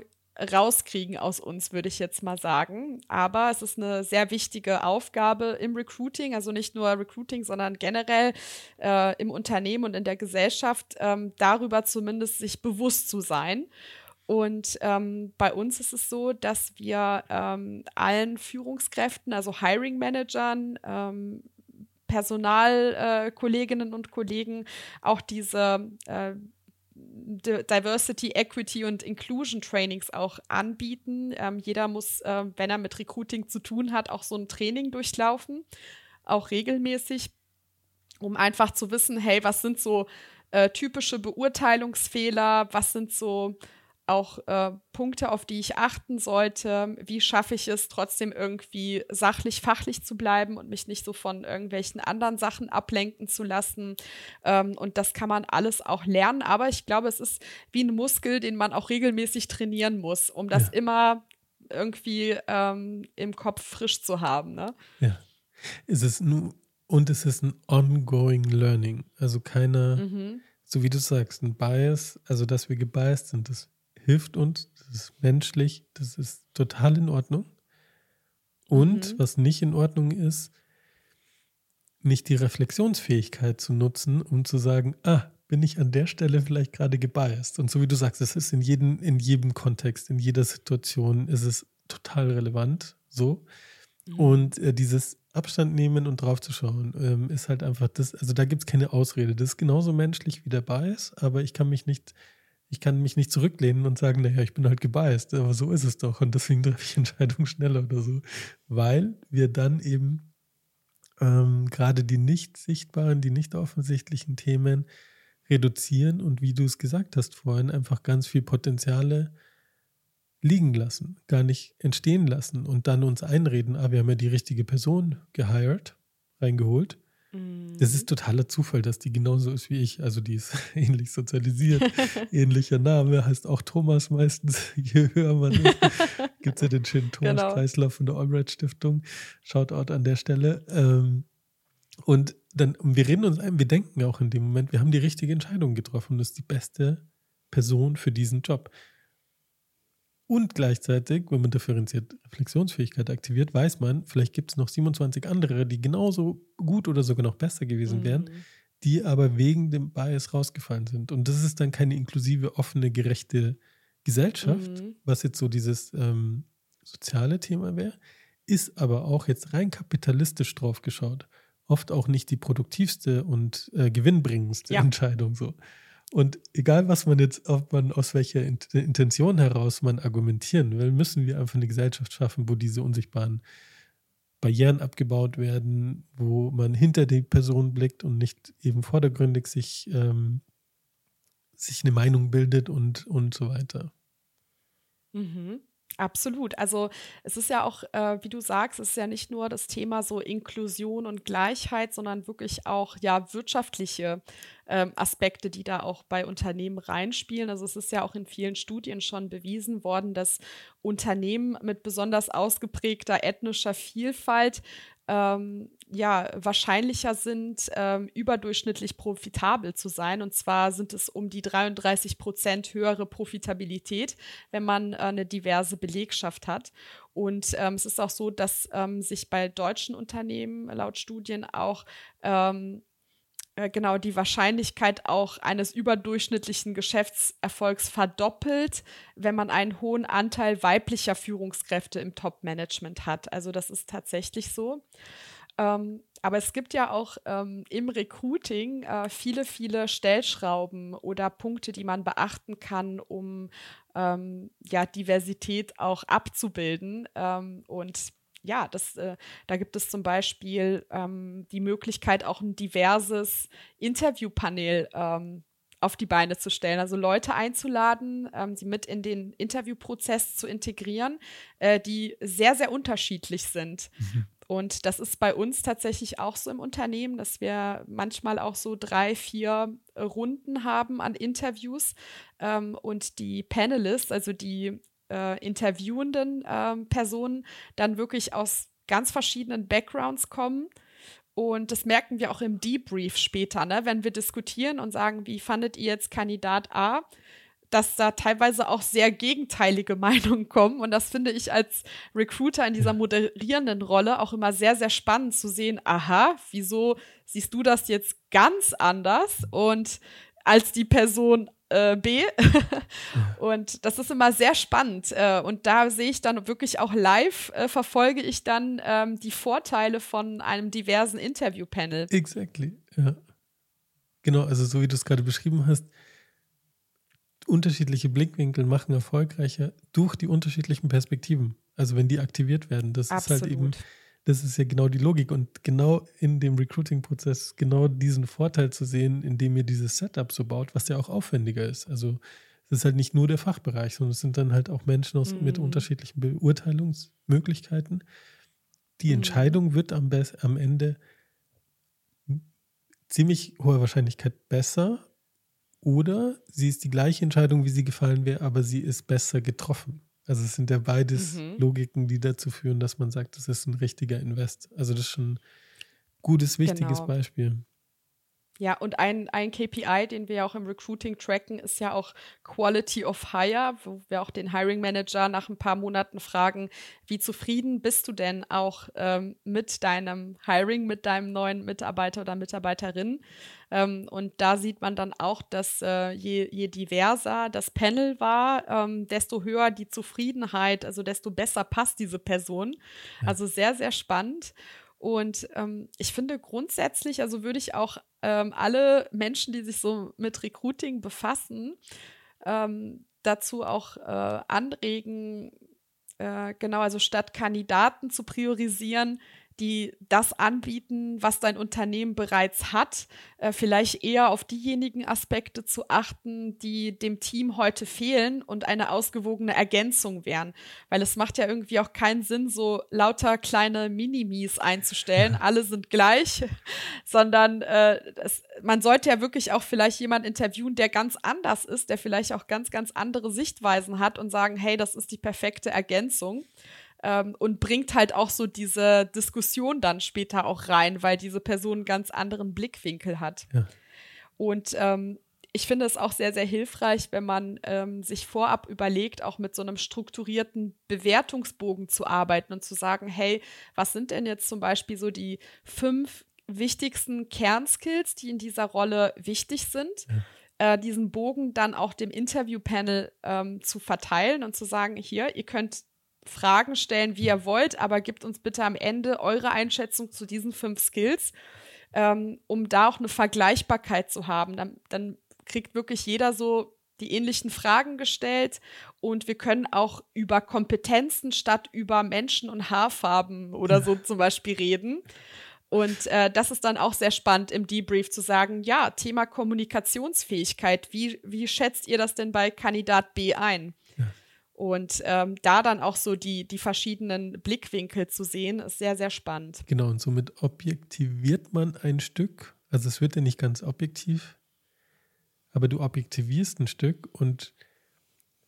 rauskriegen aus uns, würde ich jetzt mal sagen. Aber es ist eine sehr wichtige Aufgabe im Recruiting, also nicht nur Recruiting, sondern generell äh, im Unternehmen und in der Gesellschaft, ähm, darüber zumindest sich bewusst zu sein. Und ähm, bei uns ist es so, dass wir ähm, allen Führungskräften, also Hiring Managern, ähm, Personalkolleginnen äh, und Kollegen auch diese äh, Diversity, Equity und Inclusion Trainings auch anbieten. Ähm, jeder muss, äh, wenn er mit Recruiting zu tun hat, auch so ein Training durchlaufen, auch regelmäßig, um einfach zu wissen, hey, was sind so äh, typische Beurteilungsfehler, was sind so auch äh, Punkte, auf die ich achten sollte. Wie schaffe ich es, trotzdem irgendwie sachlich, fachlich zu bleiben und mich nicht so von irgendwelchen anderen Sachen ablenken zu lassen. Ähm, und das kann man alles auch lernen. Aber ich glaube, es ist wie ein Muskel, den man auch regelmäßig trainieren muss, um das ja. immer irgendwie ähm, im Kopf frisch zu haben. Ne? Ja. Ist es nur, und es ist ein ongoing learning. Also keine, mhm. so wie du sagst, ein Bias, also dass wir gebiased sind, das hilft uns, das ist menschlich, das ist total in Ordnung. Und mhm. was nicht in Ordnung ist, nicht die Reflexionsfähigkeit zu nutzen, um zu sagen, ah, bin ich an der Stelle vielleicht gerade gebiased. Und so wie du sagst, es ist in jedem, in jedem Kontext, in jeder Situation ist es total relevant, so. Mhm. Und äh, dieses Abstand nehmen und drauf zu schauen, ähm, ist halt einfach das, also da gibt es keine Ausrede. Das ist genauso menschlich wie der Bias, aber ich kann mich nicht Ich kann mich nicht zurücklehnen und sagen, naja, ich bin halt gebiased, aber so ist es doch und deswegen treffe ich Entscheidungen schneller oder so. Weil wir dann eben ähm, gerade die nicht sichtbaren, die nicht offensichtlichen Themen reduzieren und wie du es gesagt hast vorhin, einfach ganz viel Potenziale liegen lassen, gar nicht entstehen lassen und dann uns einreden, ah, wir haben ja die richtige Person gehired, reingeholt. Mhm. Das ist totaler Zufall, dass die genauso ist wie ich. Also die ist ähnlich sozialisiert, ähnlicher Name, heißt auch Thomas meistens. Je höher man ist, gibt es ja den schönen Thomas-Kreislauf genau. von der Albright Stiftung. Shoutout an der Stelle. Ähm, und dann, wir reden uns ein, wir denken auch in dem Moment, wir haben die richtige Entscheidung getroffen. Das ist die beste Person für diesen Job. Und gleichzeitig, wenn man differenziert Reflexionsfähigkeit aktiviert, weiß man, vielleicht gibt es noch 27 andere, die genauso gut oder sogar noch besser gewesen wären, mhm. die aber wegen dem Bias rausgefallen sind. Und das ist dann keine inklusive, offene, gerechte Gesellschaft, mhm. was jetzt so dieses ähm, soziale Thema wäre, ist aber auch jetzt rein kapitalistisch drauf geschaut. Oft auch nicht die produktivste und äh, gewinnbringendste ja. Entscheidung so. Und egal, was man jetzt, ob man aus welcher Intention heraus man argumentieren will, müssen wir einfach eine Gesellschaft schaffen, wo diese unsichtbaren Barrieren abgebaut werden, wo man hinter die Person blickt und nicht eben vordergründig sich, ähm, sich eine Meinung bildet und, und so weiter. Mhm. Absolut. Also es ist ja auch, äh, wie du sagst, es ist ja nicht nur das Thema so Inklusion und Gleichheit, sondern wirklich auch ja wirtschaftliche ähm, Aspekte, die da auch bei Unternehmen reinspielen. Also es ist ja auch in vielen Studien schon bewiesen worden, dass Unternehmen mit besonders ausgeprägter ethnischer Vielfalt ähm, ja, wahrscheinlicher sind, ähm, überdurchschnittlich profitabel zu sein. Und zwar sind es um die 33 Prozent höhere Profitabilität, wenn man äh, eine diverse Belegschaft hat. Und ähm, es ist auch so, dass ähm, sich bei deutschen Unternehmen laut Studien auch ähm, äh, genau die Wahrscheinlichkeit auch eines überdurchschnittlichen Geschäftserfolgs verdoppelt, wenn man einen hohen Anteil weiblicher Führungskräfte im Top-Management hat. Also das ist tatsächlich so. Ähm, aber es gibt ja auch ähm, im Recruiting äh, viele, viele Stellschrauben oder Punkte, die man beachten kann, um ähm, ja, Diversität auch abzubilden. Ähm, und ja, das, äh, da gibt es zum Beispiel ähm, die Möglichkeit, auch ein diverses Interviewpanel ähm, auf die Beine zu stellen, also Leute einzuladen, ähm, sie mit in den Interviewprozess zu integrieren, äh, die sehr, sehr unterschiedlich sind. Mhm. Und das ist bei uns tatsächlich auch so im Unternehmen, dass wir manchmal auch so drei, vier Runden haben an Interviews ähm, und die Panelists, also die äh, interviewenden äh, Personen dann wirklich aus ganz verschiedenen Backgrounds kommen. Und das merken wir auch im Debrief später, ne? wenn wir diskutieren und sagen, wie fandet ihr jetzt Kandidat A? dass da teilweise auch sehr gegenteilige Meinungen kommen. Und das finde ich als Recruiter in dieser moderierenden Rolle auch immer sehr, sehr spannend zu sehen. Aha, wieso siehst du das jetzt ganz anders? Und als die Person äh, B. und das ist immer sehr spannend. Äh, und da sehe ich dann wirklich auch live, äh, verfolge ich dann ähm, die Vorteile von einem diversen Interview-Panel. Exactly, ja. Genau, also so wie du es gerade beschrieben hast, unterschiedliche Blickwinkel machen erfolgreicher durch die unterschiedlichen Perspektiven. Also wenn die aktiviert werden, das Absolut. ist halt eben das ist ja genau die Logik und genau in dem Recruiting-Prozess genau diesen Vorteil zu sehen, indem ihr dieses Setup so baut, was ja auch aufwendiger ist. Also es ist halt nicht nur der Fachbereich, sondern es sind dann halt auch Menschen aus, mhm. mit unterschiedlichen Beurteilungsmöglichkeiten. Die mhm. Entscheidung wird am, am Ende ziemlich hoher Wahrscheinlichkeit besser oder sie ist die gleiche Entscheidung, wie sie gefallen wäre, aber sie ist besser getroffen. Also es sind ja beides mhm. Logiken, die dazu führen, dass man sagt, das ist ein richtiger Invest. Also das ist schon ein gutes, wichtiges genau. Beispiel. Ja, und ein, ein KPI, den wir auch im Recruiting tracken, ist ja auch Quality of Hire, wo wir auch den Hiring Manager nach ein paar Monaten fragen, wie zufrieden bist du denn auch ähm, mit deinem Hiring, mit deinem neuen Mitarbeiter oder Mitarbeiterin? Ähm, und da sieht man dann auch, dass äh, je, je, diverser das Panel war, ähm, desto höher die Zufriedenheit, also desto besser passt diese Person. Also sehr, sehr spannend. Und ähm, ich finde grundsätzlich, also würde ich auch ähm, alle Menschen, die sich so mit Recruiting befassen, ähm, dazu auch äh, anregen, äh, genau, also statt Kandidaten zu priorisieren, die das anbieten, was dein Unternehmen bereits hat, äh, vielleicht eher auf diejenigen Aspekte zu achten, die dem Team heute fehlen und eine ausgewogene Ergänzung wären. Weil es macht ja irgendwie auch keinen Sinn, so lauter kleine Minimis einzustellen, alle sind gleich, sondern äh, es, man sollte ja wirklich auch vielleicht jemanden interviewen, der ganz anders ist, der vielleicht auch ganz, ganz andere Sichtweisen hat und sagen, hey, das ist die perfekte Ergänzung ähm, und bringt halt auch so diese Diskussion dann später auch rein, weil diese Person einen ganz anderen Blickwinkel hat. Ja. Und ähm, ich finde es auch sehr, sehr hilfreich, wenn man ähm, sich vorab überlegt, auch mit so einem strukturierten Bewertungsbogen zu arbeiten und zu sagen, hey, was sind denn jetzt zum Beispiel so die fünf wichtigsten Kernskills, die in dieser Rolle wichtig sind? Ja. Äh, diesen Bogen dann auch dem Interviewpanel ähm, zu verteilen und zu sagen, hier, ihr könnt Fragen stellen, wie ihr wollt, aber gebt uns bitte am Ende eure Einschätzung zu diesen fünf Skills, ähm, um da auch eine Vergleichbarkeit zu haben. Dann, dann kriegt wirklich jeder so die ähnlichen Fragen gestellt und wir können auch über Kompetenzen statt über Menschen und Haarfarben oder so zum Beispiel reden. Und äh, das ist dann auch sehr spannend im Debrief zu sagen, ja, Thema Kommunikationsfähigkeit, wie, wie schätzt ihr das denn bei Kandidat B ein? Und ähm, da dann auch so die, die verschiedenen Blickwinkel zu sehen, ist sehr, sehr spannend. Genau, und somit objektiviert man ein Stück. Also es wird ja nicht ganz objektiv, aber du objektivierst ein Stück und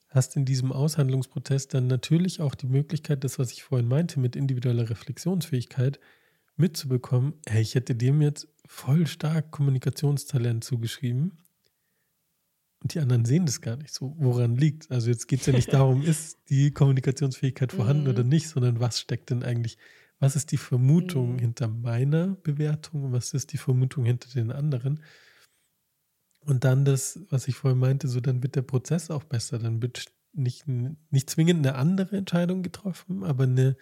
hast in diesem Aushandlungsprozess dann natürlich auch die Möglichkeit, das, was ich vorhin meinte, mit individueller Reflexionsfähigkeit mitzubekommen, hey, ich hätte dem jetzt voll stark Kommunikationstalent zugeschrieben und die anderen sehen das gar nicht so, woran liegt. Also jetzt geht es ja nicht darum, ist die Kommunikationsfähigkeit vorhanden oder mhm. nicht, sondern was steckt denn eigentlich, was ist die Vermutung mhm. hinter meiner Bewertung und was ist die Vermutung hinter den anderen. Und dann das, was ich vorhin meinte, so dann wird der Prozess auch besser. Dann wird nicht, nicht zwingend eine andere Entscheidung getroffen, aber eine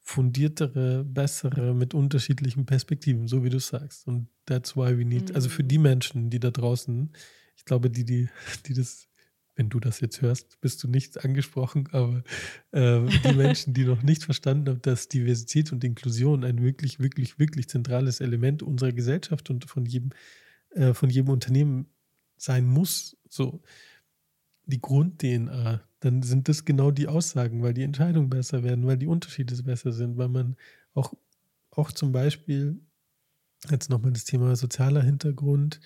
fundiertere, bessere mit unterschiedlichen Perspektiven, so wie du sagst. Und that's why we need, also für die mhm. Menschen, die da draußen ich glaube, die, die, die das, wenn du das jetzt hörst, bist du nicht angesprochen, aber äh, die Menschen, die noch nicht verstanden haben, dass Diversität und Inklusion ein wirklich, wirklich, wirklich zentrales Element unserer Gesellschaft und von jedem, äh, von jedem Unternehmen sein muss, so die Grund-DNA, dann sind das genau die Aussagen, weil die Entscheidungen besser werden, weil die Unterschiede besser sind, weil man auch, auch zum Beispiel, jetzt nochmal das Thema sozialer Hintergrund,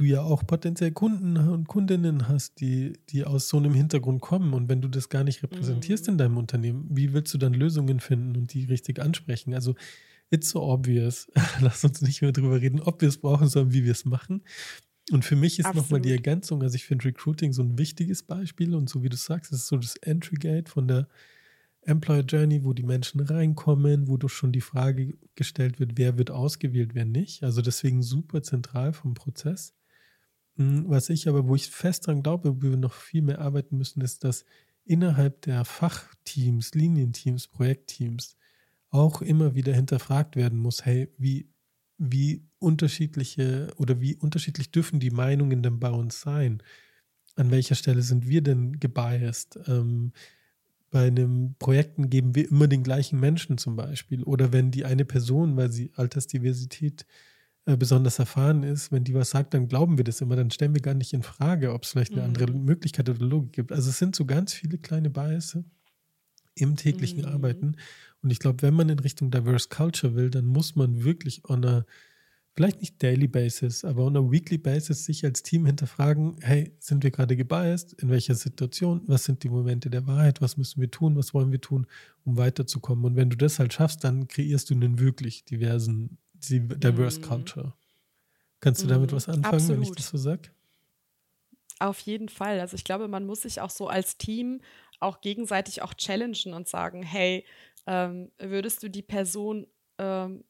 du ja auch potenziell Kunden und Kundinnen hast, die, die aus so einem Hintergrund kommen. Und wenn du das gar nicht repräsentierst mhm. in deinem Unternehmen, wie willst du dann Lösungen finden und die richtig ansprechen? Also, it's so obvious. Lass uns nicht mehr drüber reden, ob wir es brauchen, sondern wie wir es machen. Und für mich ist nochmal die Ergänzung, also ich finde Recruiting so ein wichtiges Beispiel und so wie du sagst, es ist so das Entry Gate von der Employer Journey, wo die Menschen reinkommen, wo doch schon die Frage gestellt wird, wer wird ausgewählt, wer nicht. Also deswegen super zentral vom Prozess. Hm, was ich aber, wo ich fest dran glaube, wo wir noch viel mehr arbeiten müssen, ist, dass innerhalb der Fachteams, Linienteams, Projektteams auch immer wieder hinterfragt werden muss, hey, wie, wie unterschiedliche oder wie unterschiedlich dürfen die Meinungen denn bei uns sein? An welcher Stelle sind wir denn gebiased? Ähm, bei einem Projekten geben wir immer den gleichen Menschen zum Beispiel. Oder wenn die eine Person, weil sie Altersdiversität äh, besonders erfahren ist, wenn die was sagt, dann glauben wir das immer, dann stellen wir gar nicht in Frage, ob es vielleicht eine mhm. andere Möglichkeit oder Logik gibt. Also es sind so ganz viele kleine Biases im täglichen mhm. Arbeiten. Und ich glaube, wenn man in Richtung Diverse Culture will, dann muss man wirklich on a, vielleicht nicht daily basis, aber on a weekly basis sich als Team hinterfragen, hey, sind wir gerade gebiased? In welcher Situation? Was sind die Momente der Wahrheit? Was müssen wir tun? Was wollen wir tun, um weiterzukommen? Und wenn du das halt schaffst, dann kreierst du einen wirklich diversen die Diverse mhm. Culture. Kannst du damit mhm. was anfangen, Absolut. wenn ich das so sage? Auf jeden Fall. Also ich glaube, man muss sich auch so als Team auch gegenseitig auch challengen und sagen, hey, ähm, würdest du die Person ähm,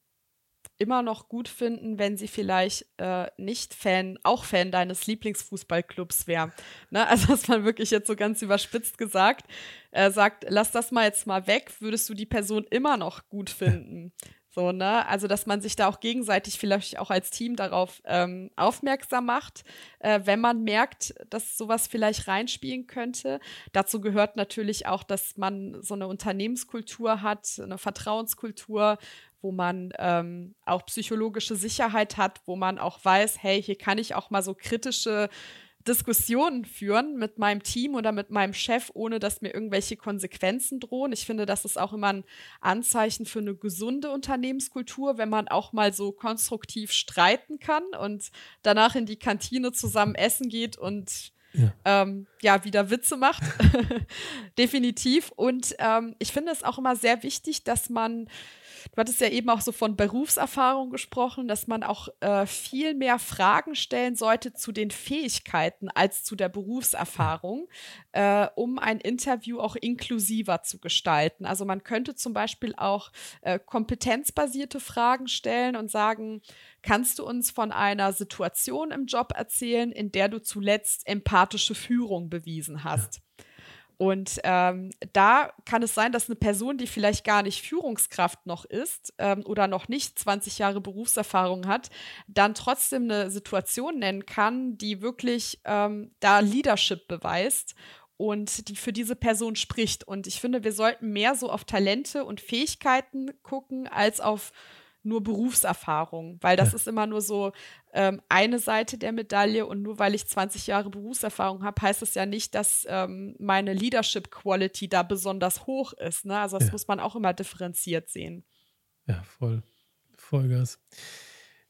immer noch gut finden, wenn sie vielleicht äh, nicht Fan, auch Fan deines Lieblingsfußballclubs wäre. Ne? Also, dass man wirklich jetzt so ganz überspitzt gesagt äh, sagt, lass das mal jetzt mal weg, würdest du die Person immer noch gut finden. So, ne? Also, dass man sich da auch gegenseitig vielleicht auch als Team darauf ähm, aufmerksam macht, äh, wenn man merkt, dass sowas vielleicht reinspielen könnte. Dazu gehört natürlich auch, dass man so eine Unternehmenskultur hat, eine Vertrauenskultur, wo man ähm, auch psychologische Sicherheit hat, wo man auch weiß, hey, hier kann ich auch mal so kritische Diskussionen führen mit meinem Team oder mit meinem Chef, ohne dass mir irgendwelche Konsequenzen drohen. Ich finde, das ist auch immer ein Anzeichen für eine gesunde Unternehmenskultur, wenn man auch mal so konstruktiv streiten kann und danach in die Kantine zusammen essen geht und ja, ähm, ja wieder Witze macht. Definitiv. Und ähm, ich finde es auch immer sehr wichtig, dass man Du hattest ja eben auch so von Berufserfahrung gesprochen, dass man auch äh, viel mehr Fragen stellen sollte zu den Fähigkeiten als zu der Berufserfahrung, äh, um ein Interview auch inklusiver zu gestalten. Also man könnte zum Beispiel auch äh, kompetenzbasierte Fragen stellen und sagen, kannst du uns von einer Situation im Job erzählen, in der du zuletzt empathische Führung bewiesen hast? Ja. Und ähm, da kann es sein, dass eine Person, die vielleicht gar nicht Führungskraft noch ist ähm, oder noch nicht 20 Jahre Berufserfahrung hat, dann trotzdem eine Situation nennen kann, die wirklich ähm, da Leadership beweist und die für diese Person spricht. Und ich finde, wir sollten mehr so auf Talente und Fähigkeiten gucken als auf nur Berufserfahrung, weil das ja. ist immer nur so ähm, eine Seite der Medaille und nur weil ich 20 Jahre Berufserfahrung habe, heißt es ja nicht, dass ähm, meine Leadership Quality da besonders hoch ist. Ne? Also das ja. muss man auch immer differenziert sehen. Ja, voll. Vollgas.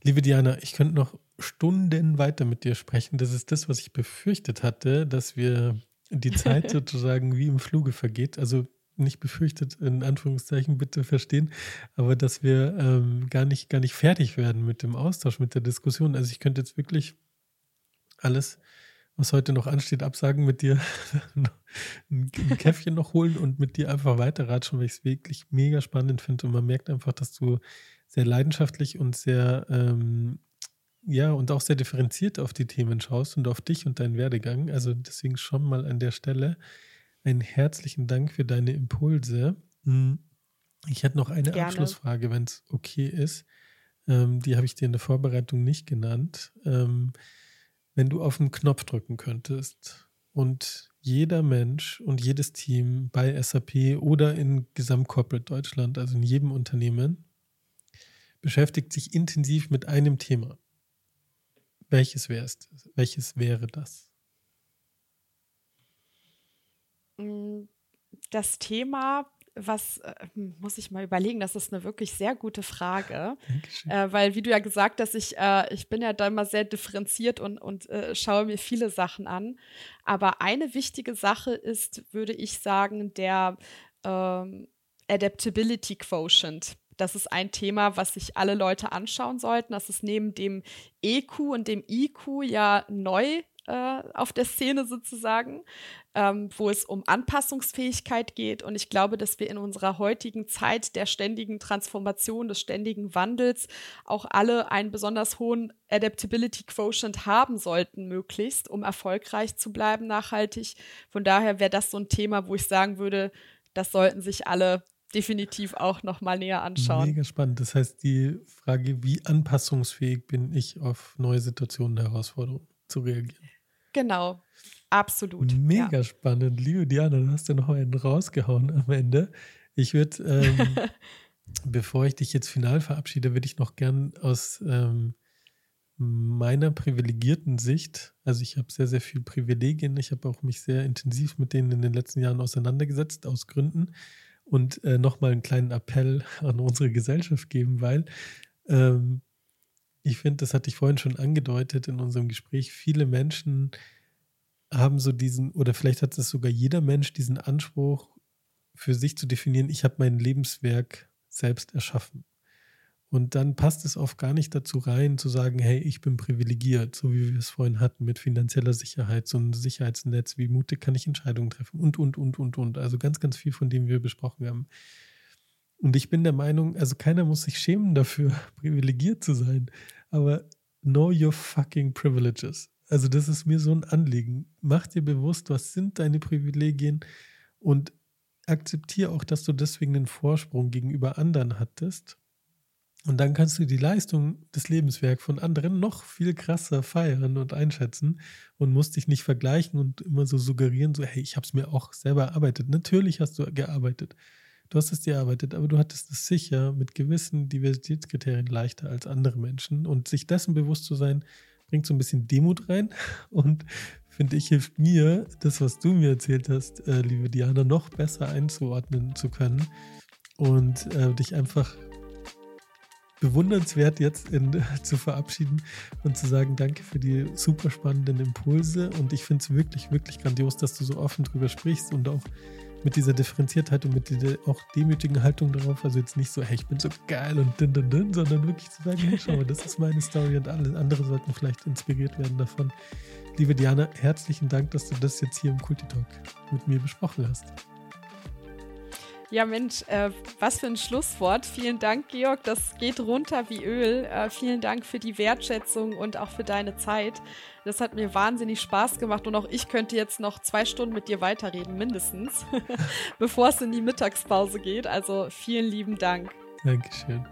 Liebe Diana, ich könnte noch Stunden weiter mit dir sprechen. Das ist das, was ich befürchtet hatte, dass wir die Zeit sozusagen wie im Fluge vergeht. Also nicht befürchtet, in Anführungszeichen bitte verstehen, aber dass wir ähm, gar, nicht, gar nicht fertig werden mit dem Austausch, mit der Diskussion. Also ich könnte jetzt wirklich alles, was heute noch ansteht, absagen, mit dir ein, ein Käffchen noch holen und mit dir einfach weiterratschen, weil ich es wirklich mega spannend finde. Und man merkt einfach, dass du sehr leidenschaftlich und sehr, ähm, ja, und auch sehr differenziert auf die Themen schaust und auf dich und deinen Werdegang. Also deswegen schon mal an der Stelle einen herzlichen Dank für deine Impulse. Hm, ich hätte noch eine Gerne. Abschlussfrage, wenn es okay ist. Ähm, die habe ich dir in der Vorbereitung nicht genannt. Ähm, wenn du auf einen Knopf drücken könntest und jeder Mensch und jedes Team bei SAP oder in Gesamtcorporate Deutschland, also in jedem Unternehmen, beschäftigt sich intensiv mit einem Thema. Welches wär's? Welches wäre das? Mm, das Thema, was äh, hm, muss ich mal überlegen, das ist eine wirklich sehr gute Frage, äh, weil wie du ja gesagt hast, ich, äh, ich bin ja da immer sehr differenziert und, und äh, schaue mir viele Sachen an. Aber eine wichtige Sache ist, würde ich sagen, der ähm, Adaptability Quotient. Das ist ein Thema, was sich alle Leute anschauen sollten. Das ist neben dem EQ und dem IQ ja neu äh, auf der Szene sozusagen, ähm, wo es um Anpassungsfähigkeit geht. Und ich glaube, dass wir in unserer heutigen Zeit der ständigen Transformation, des ständigen Wandels auch alle einen besonders hohen Adaptability Quotient haben sollten, möglichst, um erfolgreich zu bleiben nachhaltig. Von daher wäre das so ein Thema, wo ich sagen würde, das sollten sich alle definitiv auch noch mal näher anschauen. Mega spannend. Das heißt, die Frage, wie anpassungsfähig bin ich auf neue Situationen Herausforderungen zu reagieren. Genau, absolut. Mega ja. spannend. Liebe Diana, du hast ja noch einen rausgehauen am Ende. Ich würde, ähm, bevor ich dich jetzt final verabschiede, würde ich noch gern aus ähm, meiner privilegierten Sicht, also ich habe sehr, sehr viel Privilegien, ich habe auch mich sehr intensiv mit denen in den letzten Jahren auseinandergesetzt, aus Gründen. Und äh, nochmal einen kleinen Appell an unsere Gesellschaft geben, weil ähm, ich finde, das hatte ich vorhin schon angedeutet in unserem Gespräch, viele Menschen haben so diesen, oder vielleicht hat es sogar jeder Mensch diesen Anspruch für sich zu definieren, ich habe mein Lebenswerk selbst erschaffen. Und dann passt es oft gar nicht dazu rein, zu sagen, hey, ich bin privilegiert, so wie wir es vorhin hatten, mit finanzieller Sicherheit, so ein Sicherheitsnetz, wie mutig kann ich Entscheidungen treffen und, und, und, und, und. Also ganz, ganz viel, von dem wir besprochen haben. Und ich bin der Meinung, also keiner muss sich schämen dafür, privilegiert zu sein. Aber know your fucking privileges. Also das ist mir so ein Anliegen. Mach dir bewusst, was sind deine Privilegien und akzeptiere auch, dass du deswegen einen Vorsprung gegenüber anderen hattest. Und dann kannst du die Leistung, das Lebenswerk von anderen noch viel krasser feiern und einschätzen und musst dich nicht vergleichen und immer so suggerieren, so, hey, ich habe es mir auch selber erarbeitet. Natürlich hast du gearbeitet. Du hast es dir erarbeitet, aber du hattest es sicher mit gewissen Diversitätskriterien leichter als andere Menschen. Und sich dessen bewusst zu sein, bringt so ein bisschen Demut rein und finde ich, hilft mir, das, was du mir erzählt hast, äh, liebe Diana, noch besser einzuordnen zu können und äh, dich einfach bewundernswert jetzt in, zu verabschieden und zu sagen, danke für die super spannenden Impulse. Und ich finde es wirklich, wirklich grandios, dass du so offen drüber sprichst und auch mit dieser Differenziertheit und mit dieser auch demütigen Haltung darauf. Also jetzt nicht so, hey, ich bin so geil und din, din, din, sondern wirklich zu sagen, hey, schau mal, das ist meine Story und alle andere sollten vielleicht inspiriert werden davon. Liebe Diana, herzlichen Dank, dass du das jetzt hier im Kulti Talk mit mir besprochen hast. Ja, Mensch, äh, was für ein Schlusswort. Vielen Dank, Georg. Das geht runter wie Öl. Äh, vielen Dank für die Wertschätzung und auch für deine Zeit. Das hat mir wahnsinnig Spaß gemacht und auch ich könnte jetzt noch zwei Stunden mit dir weiterreden, mindestens, bevor es in die Mittagspause geht. Also vielen lieben Dank. Dankeschön.